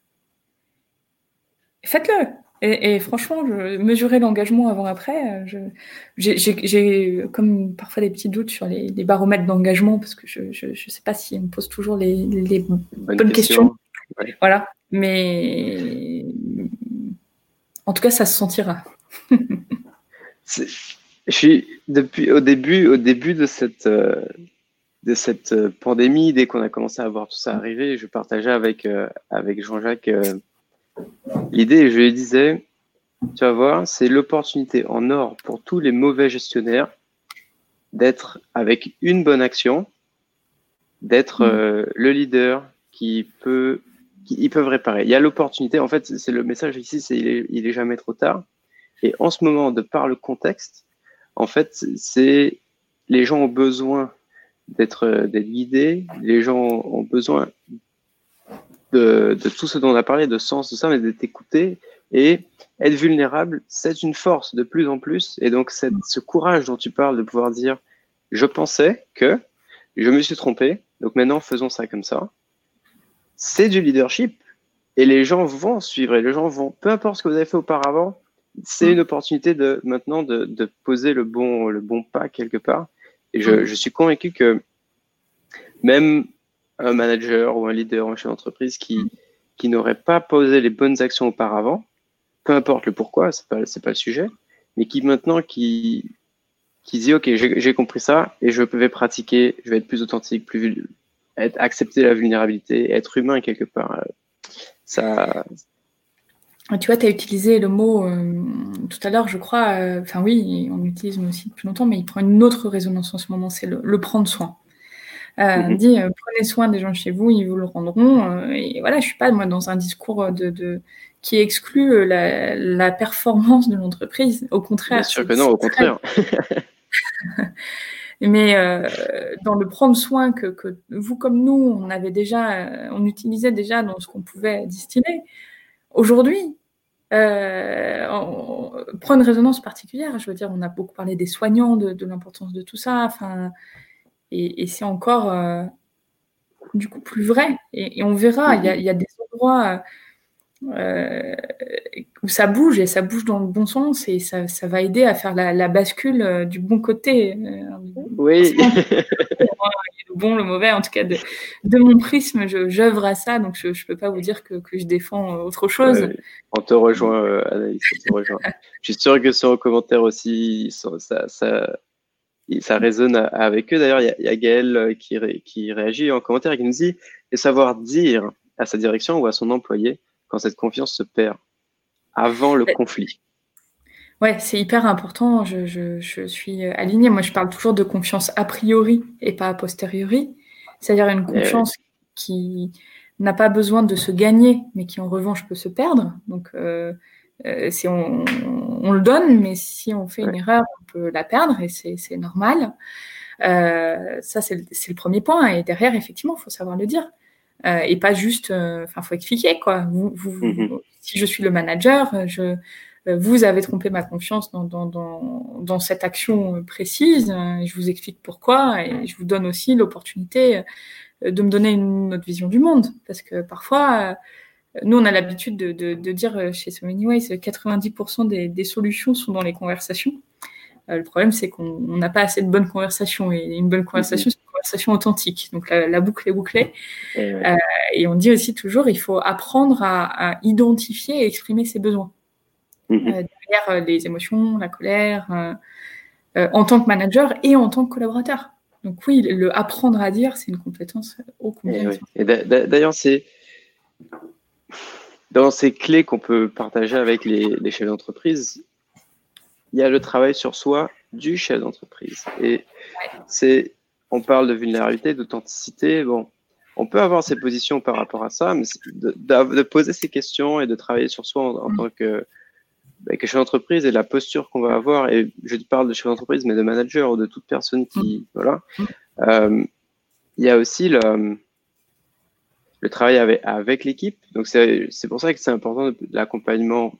Faites-le. Et, et franchement, je, mesurer l'engagement avant-après, euh, j'ai- comme parfois des petits doutes sur les, les baromètres d'engagement parce que je ne sais pas si on me pose toujours les, les Bonne, bonnes question. questions. Voilà. Mais en tout cas, ça se sentira. Je suis depuis au début, au début de cette euh, de cette euh, pandémie, dès qu'on a commencé à voir tout ça arriver, je partageais avec euh, avec Jean-Jacques euh, l'idée je lui disais, tu vas voir, c'est l'opportunité en or pour tous les mauvais gestionnaires d'être avec une bonne action, d'être Mhm. euh, le leader qui peut, qui, ils peuvent réparer. Il y a l'opportunité. En fait, c'est le message ici, c'est il est, il est jamais trop tard. Et en ce moment, de par le contexte, en fait, c'est les gens ont besoin d'être euh, d'être guidés. Les gens ont besoin de, de tout ce dont on a parlé, de sens, de ça, mais d'être écoutés et être vulnérable, c'est une force de plus en plus. Et donc, cette, ce courage dont tu parles de pouvoir dire, je pensais que je me suis trompé, donc maintenant faisons ça comme ça. C'est du leadership et les gens vont suivre et les gens vont, peu importe ce que vous avez fait auparavant, c'est une opportunité de maintenant de, de poser le bon, le bon pas quelque part. Et je, je suis convaincu que même un manager ou un leader ou un chef d'entreprise qui, qui n'aurait pas posé les bonnes actions auparavant, peu importe le pourquoi, c'est pas, c'est pas le sujet, mais qui maintenant qui qui dit ok j'ai compris ça et je vais pratiquer, je vais être plus authentique, plus être accepter la vulnérabilité, être humain quelque part. Ça. Tu vois, tu as utilisé le mot euh, tout à l'heure, je crois. euh, Enfin oui, on l'utilise aussi depuis longtemps, mais il prend une autre résonance en ce moment. C'est le, le prendre soin. Euh, Mhm. dit euh, prenez soin des gens chez vous, ils vous le rendront. euh, et voilà, je suis pas moi dans un discours de, de qui exclut euh, la, la performance de l'entreprise. Au contraire, Bien sûr que non, au contraire. mais euh, dans le prendre soin que, que vous comme nous, on avait déjà, on utilisait déjà dans ce qu'on pouvait distiller. Aujourd'hui, euh, on, on prend une résonance particulière. Je veux dire, on a beaucoup parlé des soignants, de, de l'importance de tout ça. Enfin, et, et c'est encore euh, du coup plus vrai. Et, et on verra. Il y, a, il y a des endroits euh, où ça bouge et ça bouge dans le bon sens et ça, ça va aider à faire la, la bascule euh, du bon côté. Oui. le bon, le mauvais, en tout cas de, de mon prisme, j'œuvre à ça, donc je ne peux pas vous dire que, que je défends autre chose. Ouais, on te rejoint, Anaïs, on te rejoint. Je suis sûr que sur le commentaire aussi, ça, ça résonne avec eux. D'ailleurs, il y a, il y a Gaël euh, qui, ré- qui réagit en commentaire et qui nous dit et savoir dire à sa direction ou à son employé quand cette confiance se perd avant le Ouais. conflit. Ouais, c'est hyper important. Je, je, je suis alignée. Moi, je parle toujours de confiance a priori et pas a posteriori. C'est-à-dire une Eh ouais. confiance qui n'a pas besoin de se gagner, mais qui en revanche peut se perdre. Donc, euh, euh, si on, on le donne, mais si on fait une erreur, on peut la perdre et c'est normal. Euh, ça, c'est le, le premier point. Et derrière, effectivement, il faut savoir le dire. Euh, et pas juste, euh, enfin, faut expliquer quoi. Vous, vous, Mhm. Si je suis le manager, je, euh, vous avez trompé ma confiance dans, dans, dans, dans cette action précise. je vous explique pourquoi et je vous donne aussi l'opportunité de me donner une autre vision du monde. Parce que parfois, nous, on a l'habitude de, de, de dire euh, chez So Many Ways, euh, 90% des, des solutions sont dans les conversations. Euh, le problème, c'est qu'on on n'a pas assez de bonnes conversations. Et une bonne conversation, c'est une conversation authentique. Donc la, la boucle est bouclée. Et ouais. Et on dit aussi toujours, il faut apprendre à, à identifier et exprimer ses besoins Mhm. euh, derrière euh, les émotions, la colère, euh, euh, en tant que manager et en tant que collaborateur. Donc oui, le apprendre à dire, c'est une compétence ô combien. Et, d'ailleurs, c'est dans ces clés qu'on peut partager avec les, les chefs d'entreprise, il y a le travail sur soi du chef d'entreprise. Et c'est, on parle de vulnérabilité, d'authenticité. Bon, on peut avoir ses positions par rapport à ça, mais de, de- poser ces questions et de travailler sur soi en, en Mm. tant que, bah, que chef d'entreprise et la posture qu'on va avoir. Et je parle de chef d'entreprise, mais de manager ou de toute personne qui, voilà. Euh, il y a aussi le, le travail avec, avec l'équipe. Donc, c'est pour ça que c'est important l'accompagnement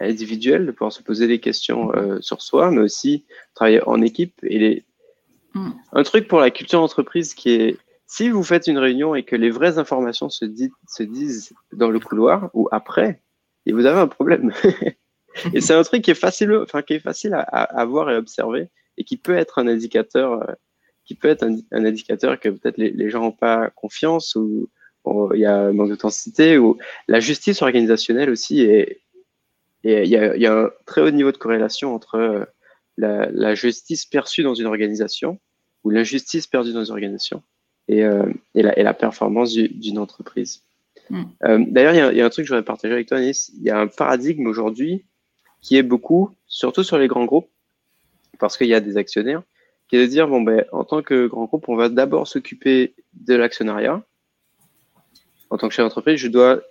individuel, de pouvoir se poser des questions euh, sur soi, mais aussi travailler en équipe. Et les... Mm. Un truc pour la culture d'entreprise qui est, si vous faites une réunion et que les vraies informations se, dit- se disent dans le couloir ou après, et vous avez un problème. et c'est un truc qui est facile, enfin, qui est facile à, à, à voir et observer et qui peut être un indicateur, euh, qui peut être un, un indicateur que peut-être les, les gens n'ont pas confiance ou il y a un manque d'authenticité ou la justice organisationnelle aussi et il y a, il y a un très haut niveau de corrélation entre euh, la, la justice perçue dans une organisation ou l'injustice perdue dans une organisation et, euh, et, la, et la performance du- d'une entreprise. Mm. Euh, D'ailleurs, il y, a- il y a un truc que je voudrais partager avec toi, Anis. Il y a un paradigme aujourd'hui qui est beaucoup, surtout sur les grands groupes, parce qu'il y a des actionnaires, qui est de dire, bon, ben, en tant que grand groupe, on va d'abord s'occuper de l'actionnariat. En tant que chef d'entreprise, je dois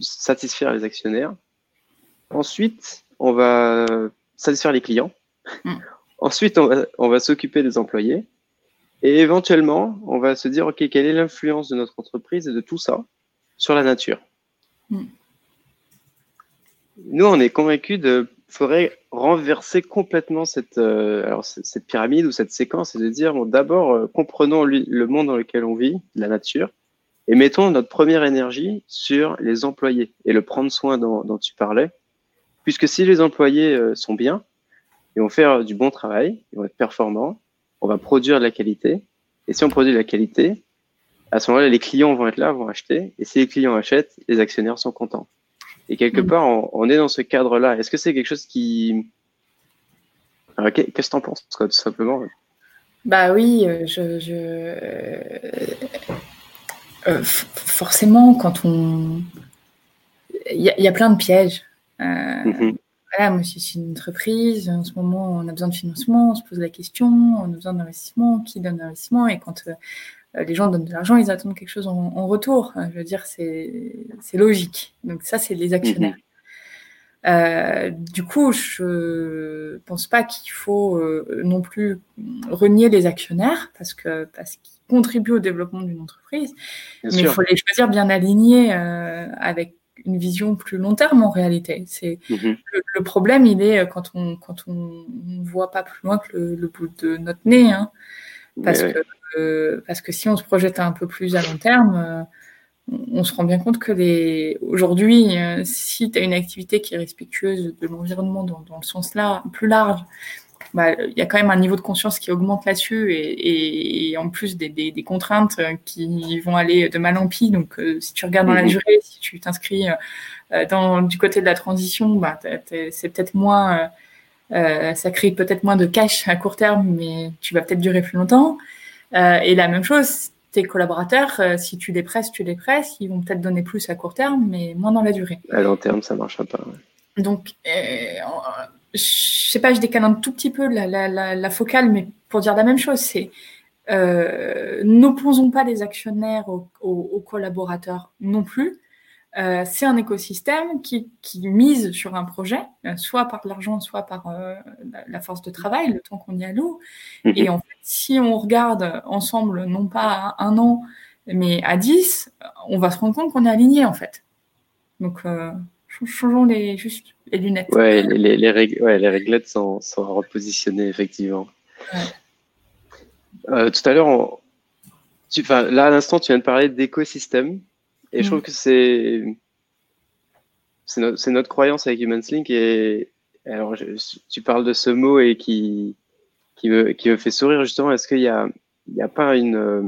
satisfaire les actionnaires. Ensuite, on va satisfaire les clients. Mm. Ensuite, on va, on va s'occuper des employés. Et éventuellement, on va se dire, OK, quelle est l'influence de notre entreprise et de tout ça sur la nature? Mm. Nous, on est convaincus de faudrait renverser complètement cette, euh, alors, cette pyramide ou cette séquence et de dire, bon, d'abord, euh, comprenons lui- le monde dans lequel on vit, la nature, et mettons notre première énergie sur les employés et le prendre soin dont, dont tu parlais. Puisque si les employés euh, sont bien, ils vont faire du bon travail, ils vont être performants, on va produire de la qualité. Et si on produit de la qualité, à ce moment-là, les clients vont être là, vont acheter. Et si les clients achètent, les actionnaires sont contents. Et quelque Mhm. part, on, on est dans ce cadre-là. Est-ce que c'est quelque chose qui, Alors, qu'est- Qu'est-ce que t'en penses, quoi, tout simplement? Bah oui, euh, je, je- euh, forcément, quand on. Il y, a- il y a plein de pièges. Euh, Mhm. voilà, moi, c'est une entreprise. En ce moment, on a besoin de financement, on se pose la question, on a besoin d'investissement, qui donne l'investissement? Et quand euh, les gens donnent de l'argent, ils attendent quelque chose en, en retour. Euh, Je veux dire, c'est c'est logique. Donc, ça, c'est les actionnaires. Euh, du coup, je pense pas qu'il faut euh, non plus renier les actionnaires parce que parce qu'ils contribuent au développement d'une entreprise, Bien mais il faut les choisir bien alignés euh, avec une vision plus long terme en réalité. C'est Mhm. le, le problème, il est euh, quand on quand on ne voit pas plus loin que le, le bout de notre nez, hein, parce Mais ouais. que euh, parce que si on se projette un peu plus à long terme, euh, on, on se rend bien compte que les aujourd'hui, euh, si tu as une activité qui est respectueuse de l'environnement dans, dans le sens là plus large, bah, il y a quand même un niveau de conscience qui augmente là-dessus et, et- et en plus des, des- des contraintes euh, qui vont aller de mal en pis. Donc, euh, si tu regardes dans la durée, si tu t'inscris euh, dans, du côté de la transition, bah, c'est peut-être moins, euh, ça crée peut-être moins de cash à court terme, mais tu vas peut-être durer plus longtemps. Et la même chose, tes collaborateurs, si tu les presses, tu les presses, ils vont peut-être donner plus à court terme, mais moins dans la durée. À long terme, ça marchera pas. ouais. Donc, je sais pas, je décale un tout petit peu la, la, la, la focale, mais pour dire la même chose, c'est euh, n'opposons pas les actionnaires aux, aux- aux collaborateurs non plus. Euh, c'est un écosystème qui, qui mise sur un projet, euh, soit par l'argent, soit par euh, la, force de travail, le temps qu'on y alloue. Mhm. Et en fait, si on regarde ensemble, non pas à un an, mais à 10, on va se rendre compte qu'on est aligné en fait. Donc, euh, changeons les, juste les lunettes. Ouais, les, les, les, rég- ouais, les réglettes sont, repositionner, effectivement. Ouais. Euh, tout à l'heure, on- tu, enfin, là, à l'instant, tu viens de parler d'écosystème. Et je Mm. trouve que c'est c'est notre, croyance avec HumansLink. Et alors, je- tu parles de ce mot et qui, qui, me, qui me fait sourire, justement. Est-ce qu'il y a, il y a pas une, euh,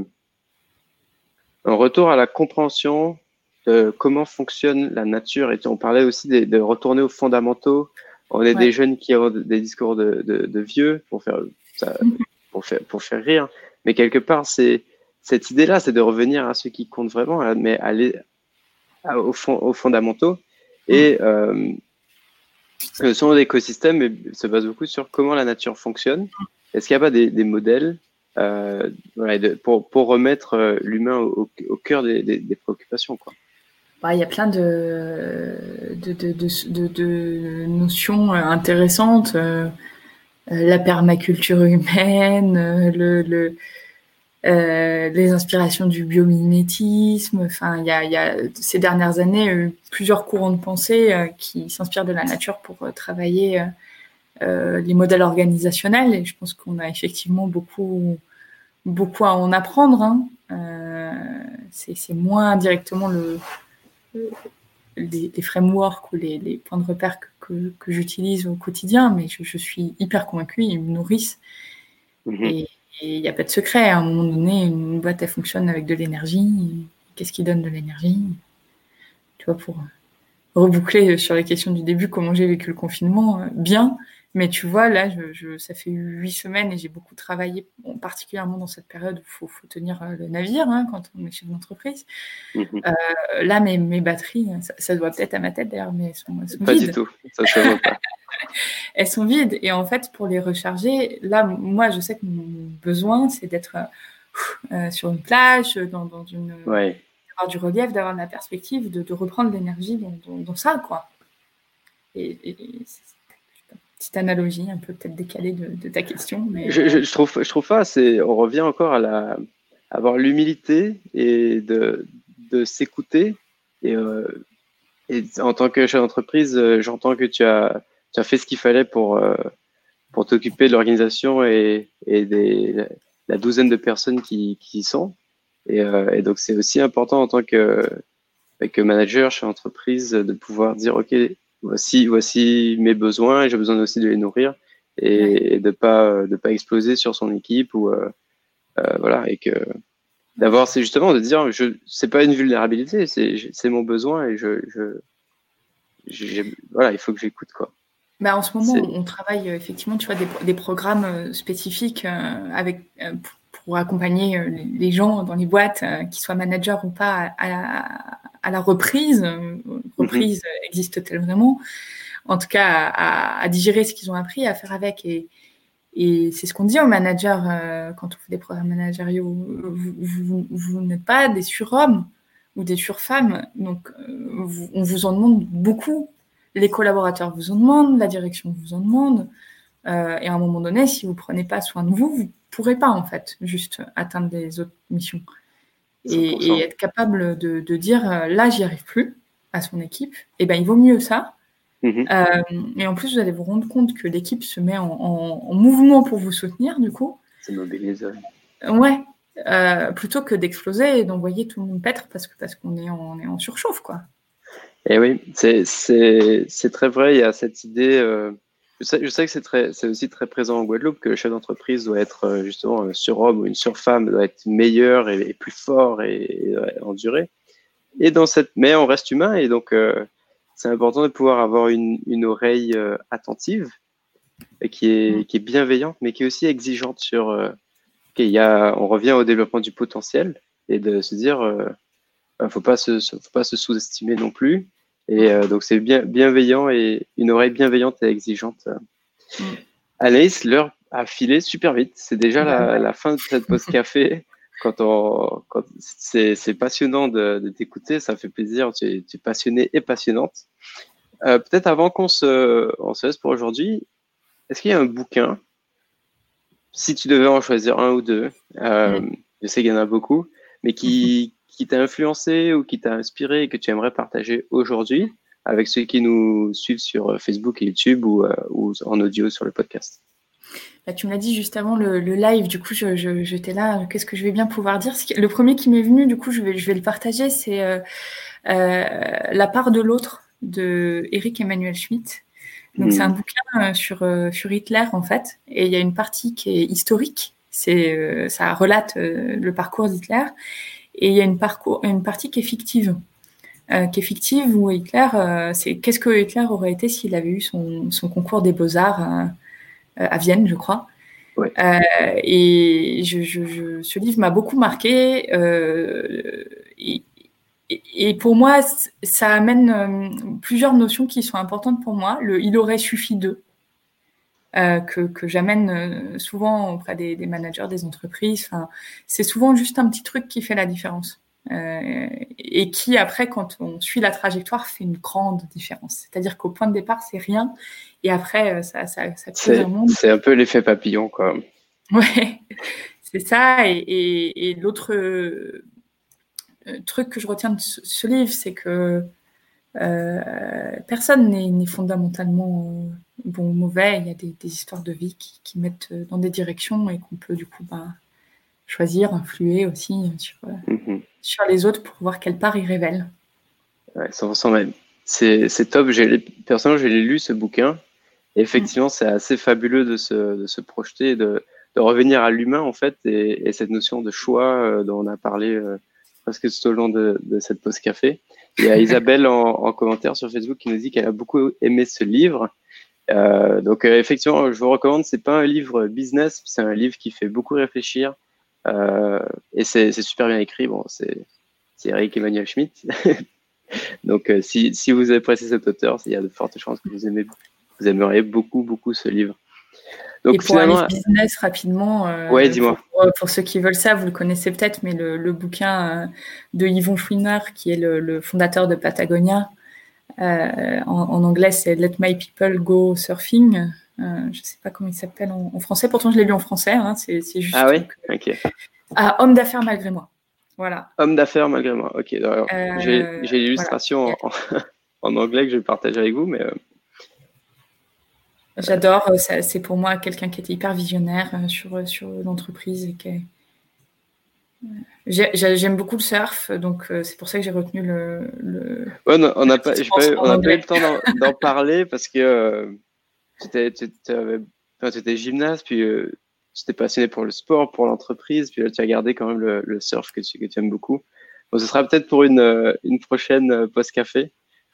un retour à la compréhension de comment fonctionne la nature Et on parlait aussi de, de retourner aux fondamentaux. On est Ouais. des jeunes qui ont des discours de, de, de vieux pour faire, ça, pour, faire, pour faire rire. Mais quelque part, c'est cette idée-là, c'est de revenir à ce qui compte vraiment, à- mais aller à- au fond, aux fondamentaux. Et euh, le son d'écosystème est- se base beaucoup sur comment la nature fonctionne. Est-ce qu'il n'y a pas des, des modèles euh, voilà, de- pour, pour remettre euh, l'humain au, au cœur des, des, des préoccupations quoi? Bah, Il y a plein de, notions euh, intéressantes. euh, euh, la permaculture humaine, le, le, les inspirations du biomimétisme. Enfin, il y a, ces dernières années euh, plusieurs courants de pensée qui s'inspirent de la nature pour travailler les modèles organisationnels. Et je pense qu'on a effectivement beaucoup, beaucoup à en apprendre. Hein. C'est moins directement le- les, les frameworks ou les, les points de repère que, que, que j'utilise au quotidien, mais je, je suis hyper convaincue, ils me nourrissent. Mhm. Et il n'y a pas de secret. À un moment donné, une boîte, elle fonctionne avec de l'énergie. Qu'est-ce qui donne de l'énergie? Tu vois, pour reboucler sur les questions du début, comment j'ai vécu le confinement, bien. Mais tu vois, là, je, je- ça fait huit semaines et j'ai beaucoup travaillé, bon, particulièrement dans cette période où il faut, faut tenir euh, le navire hein, quand on est chef d'entreprise. Mhm. Euh, là, mes, mes batteries, ça, ça doit peut-être à ma tête d'ailleurs, mais elles sont, elles sont Pas vides du tout, ça voit pas. elles sont vides. Et en fait, pour les recharger, là, moi, je sais que mon besoin, c'est d'être euh, euh, sur une plage, dans, dans une, Ouais. d'avoir du relief, d'avoir de la perspective, de, de reprendre l'énergie dans, dans- dans ça, quoi. Et, et- et c'est c'est une petite analogie, un peu peut-être décalée de, ta question, mais Je, trouve, je trouve pas. C'est, on revient encore à la, avoir l'humilité et de, de s'écouter. Et, euh, en tant que chef d'entreprise, euh, j'entends que tu as, tu as fait ce qu'il fallait pour, euh, pour t'occuper de l'organisation et, et des, la, douzaine de personnes qui, qui y sont. Et, donc, c'est aussi important en tant que, que manager chez l'entreprise de pouvoir dire, OK, voici, voici mes besoins et j'ai besoin aussi de les nourrir et, et de pas de pas exploser sur son équipe ou euh, euh, voilà et que d'avoir c'est justement de dire je c'est pas une vulnérabilité c'est mon besoin et je, voilà il faut que j'écoute quoi. Bah, en ce moment, on travaille effectivement, tu vois, des, des programmes spécifiques avec, pour accompagner les gens dans les boîtes, qu'ils soient managers ou pas, à, à la reprise. Reprise mhm. existe-t-elle vraiment? En tout cas, à, à digérer ce qu'ils ont appris, à faire avec. Et, et c'est ce qu'on dit aux managers euh, quand on fait des programmes managériaux. Vous, vous, n'êtes pas des surhommes ou des surfemmes. Donc, euh, on vous en demande beaucoup. Les collaborateurs vous en demandent, la direction vous en demande. Euh, et à un moment donné, si vous prenez pas soin de vous, vous pourrez pas, en fait, juste atteindre des autres missions. Et, être capable de, de dire, là, j'y arrive plus à son équipe, et eh ben, il vaut mieux ça Mhm. Euh, et en plus, vous allez vous rendre compte que l'équipe se met en, mouvement pour vous soutenir, du coup. C'est mobilisé. Ouais. Euh, plutôt que d'exploser et d'envoyer tout le monde paître parce que parce qu'on est en, est en surchauffe, quoi. Et eh oui, c'est très vrai. Il y a cette idée. Euh, je, sais, je, sais, que c'est très, c'est aussi très présent en Guadeloupe que le chef d'entreprise doit être justement un surhomme ou une surfemme, doit être meilleur et, plus fort et, et, endurer. Et dans cette, mais on reste humain et donc c'est important de pouvoir avoir une, une oreille euh, attentive et qui est, mm. qui est bienveillante, mais qui est aussi exigeante sur. Euh, y a, on revient au développement du potentiel et de se dire, euh, ne faut pas se, faut pas se sous-estimer non plus. Et euh, donc c'est bien, bienveillant et une oreille bienveillante et exigeante. Mm. Anaïs, l'heure a filé super vite. C'est déjà la, la, fin de cette pause café quand on, quand c'est, c'est passionnant de, de, t'écouter, ça fait plaisir. Tu es, tu es passionnée et passionnante. Euh, peut-être avant qu'on se, on se laisse pour aujourd'hui, est-ce qu'il y a un bouquin, si tu devais en choisir un ou deux, euh, je sais qu'il y en a beaucoup, mais qui, qui t'a influencé ou qui t'a inspiré et que tu aimerais partager aujourd'hui avec ceux qui nous suivent sur Facebook et YouTube ou, euh, ou en audio sur le podcast? Bah, tu me l'as dit juste avant le, live, du coup, j'étais je, là, qu'est-ce que je vais bien pouvoir dire? Le premier qui m'est venu, du coup, je vais, je vais le partager, c'est euh, euh, La part de l'autre de Eric Emmanuel Schmitt. Donc, c'est un mmh. bouquin euh, sur, sur Hitler, en fait, et il y a une partie qui est historique, c'est ça relate le parcours d'Hitler, et il y a une, parcours, une partie qui est fictive. qui est fictive où Hitler, c'est qu'est-ce que Hitler aurait été s'il avait eu son, son concours des beaux-arts euh, à Vienne, je crois. Euh, et je, ce livre m'a beaucoup marqué. Euh, et, pour moi, ça amène plusieurs notions qui sont importantes pour moi. Le il aurait suffi de. Que, que j'amène souvent auprès des, des, managers des entreprises. Enfin, c'est souvent juste un petit truc qui fait la différence. Euh, et qui après, quand on suit la trajectoire, fait une grande différence. C'est-à-dire qu'au point de départ, c'est rien, et après, euh, ça, ça, ça un monde. C'est un peu l'effet papillon, quoi. Ouais, c'est ça. Et, et, et l'autre euh, truc que je retiens de ce, livre, c'est que euh, personne n'est fondamentalement bon ou mauvais. Il y a des, des histoires de vie qui, qui, mettent dans des directions et qu'on peut du coup bah, choisir, influer aussi sur, mm-hmm sur les autres pour voir quelle part ils révèlent. Ouais, 100% même. C'est, top. Personnellement, j'ai lu ce bouquin. Et effectivement, c'est assez fabuleux de se, de se projeter, de, de revenir à l'humain, en fait, et, et cette notion de choix euh, dont on a parlé euh, presque tout au long de, de cette pause café. Il y a Isabelle en, en, commentaire sur Facebook qui nous dit qu'elle a beaucoup aimé ce livre. Euh, donc, euh, effectivement, je vous recommande, c'est pas un livre business, c'est un livre qui fait beaucoup réfléchir, euh, et c'est super bien écrit. Bon, c'est Eric Emmanuel Schmitt. Donc, euh, si, si, vous appréciez cet auteur, il y a de fortes chances que vous, aimez, vous aimeriez beaucoup, beaucoup ce livre. Donc, et pour finalement, business rapidement, euh, ouais, dis-moi. Pour, ceux qui veulent ça, vous le connaissez peut-être, mais le, le bouquin de Yvon Chouinard, qui est le, le fondateur de Patagonia, en, en, anglais c'est Let My People Go Surfing. Euh, je ne sais pas comment il s'appelle en, français, pourtant je l'ai lu en français. Hein, c'est juste. Ah oui Ok. Ah, Homme d'affaires malgré moi. Voilà. Homme d'affaires malgré moi. Ok. Euh, j'ai l'illustration en, anglais que je vais partager avec vous, mais. Euh, J'adore. C'est pour moi quelqu'un qui était hyper visionnaire sur, sur l'entreprise et qui J'aime beaucoup le surf, donc c'est pour ça que j'ai retenu le. le... Ouais, on n'a pas, pas, pas, eu le temps d'en parler parce que tu étais, gymnaste, puis euh, tu t'es passionné pour le sport, pour l'entreprise, puis là, tu as gardé quand même le, surf que tu, que tu aimes beaucoup. Bon, ce sera peut-être pour une, euh, une prochaine euh,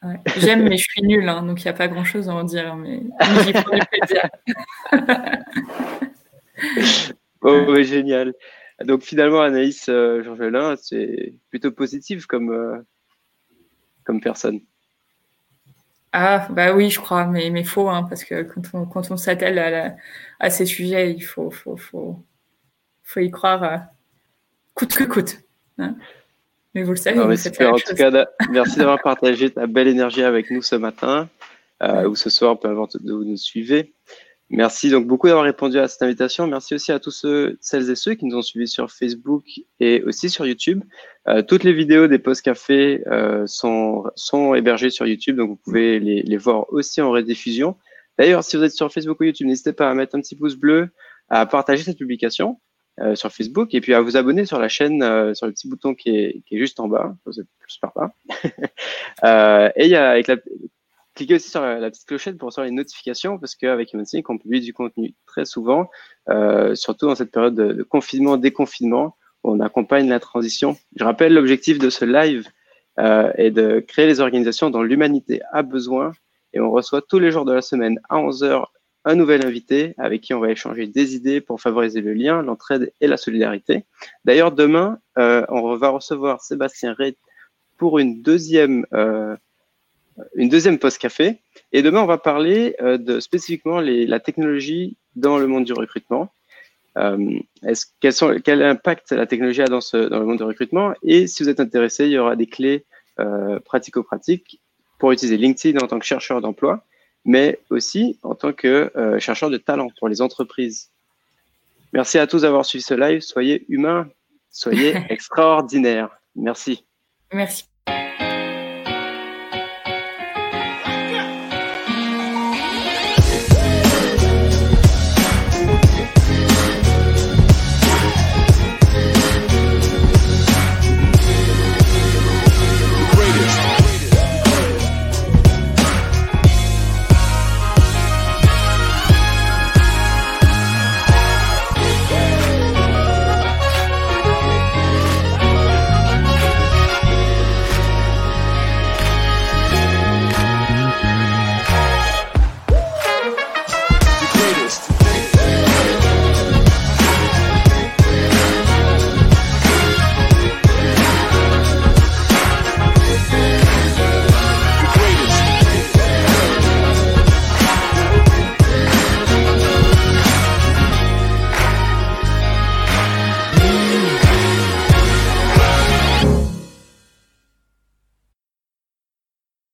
J'aime, mais je suis nulle, hein, donc il n'y a pas grand-chose à en dire. Mais j'y prends du plaisir. oh, génial. Donc finalement, Anaïs euh, Georgelin, c'est plutôt positif comme, euh, comme personne. Ah, bah oui, je crois, mais, mais faux, hein, parce que quand on, quand on s'attelle à, à, ces sujets, il faut, faut, faut, faut y croire euh, coûte que coûte. Hein. Mais vous le savez. en tout cas, merci d'avoir partagé ta belle énergie avec nous ce matin euh, ou ce soir, peu importe où vous nous suivez. Merci donc beaucoup d'avoir répondu à cette invitation. Merci aussi à tous ceux, celles et ceux qui nous ont suivis sur Facebook et aussi sur YouTube. Euh, toutes les vidéos des post cafés euh, sont, sont hébergées sur YouTube, donc vous pouvez les, les voir aussi en rediffusion. D'ailleurs, si vous êtes sur Facebook ou YouTube, n'hésitez pas à mettre un petit pouce bleu, à partager cette publication euh, sur Facebook et puis à vous abonner sur la chaîne, euh, sur le petit bouton qui est, qui est juste en bas. Êtes plus par là. euh, et il y a avec la, cliquez aussi sur la, petite clochette pour recevoir les notifications parce qu'avec Humansync, on publie du contenu très souvent, euh, surtout dans cette période de, de confinement, déconfinement, où on accompagne la transition. Je rappelle l'objectif de ce live est de créer les organisations dont l'humanité a besoin et on reçoit tous les jours de la semaine à 11h un nouvel invité avec qui on va échanger des idées pour favoriser le lien, l'entraide et la solidarité. D'ailleurs, demain, euh, on va recevoir Sébastien Rey pour une deuxième euh, deuxième post café. Et demain, on va parler euh, de spécifiquement la technologie dans le monde du recrutement. Euh, quel impact la technologie a dans, ce, dans le monde du recrutement? Et si vous êtes intéressé, il y aura des clés euh, pratico-pratiques pour utiliser LinkedIn en tant que chercheur d'emploi, mais aussi en tant que euh, chercheur de talent pour les entreprises. Merci à tous d'avoir suivi ce live. Soyez humains, soyez extraordinaires. Merci. Merci.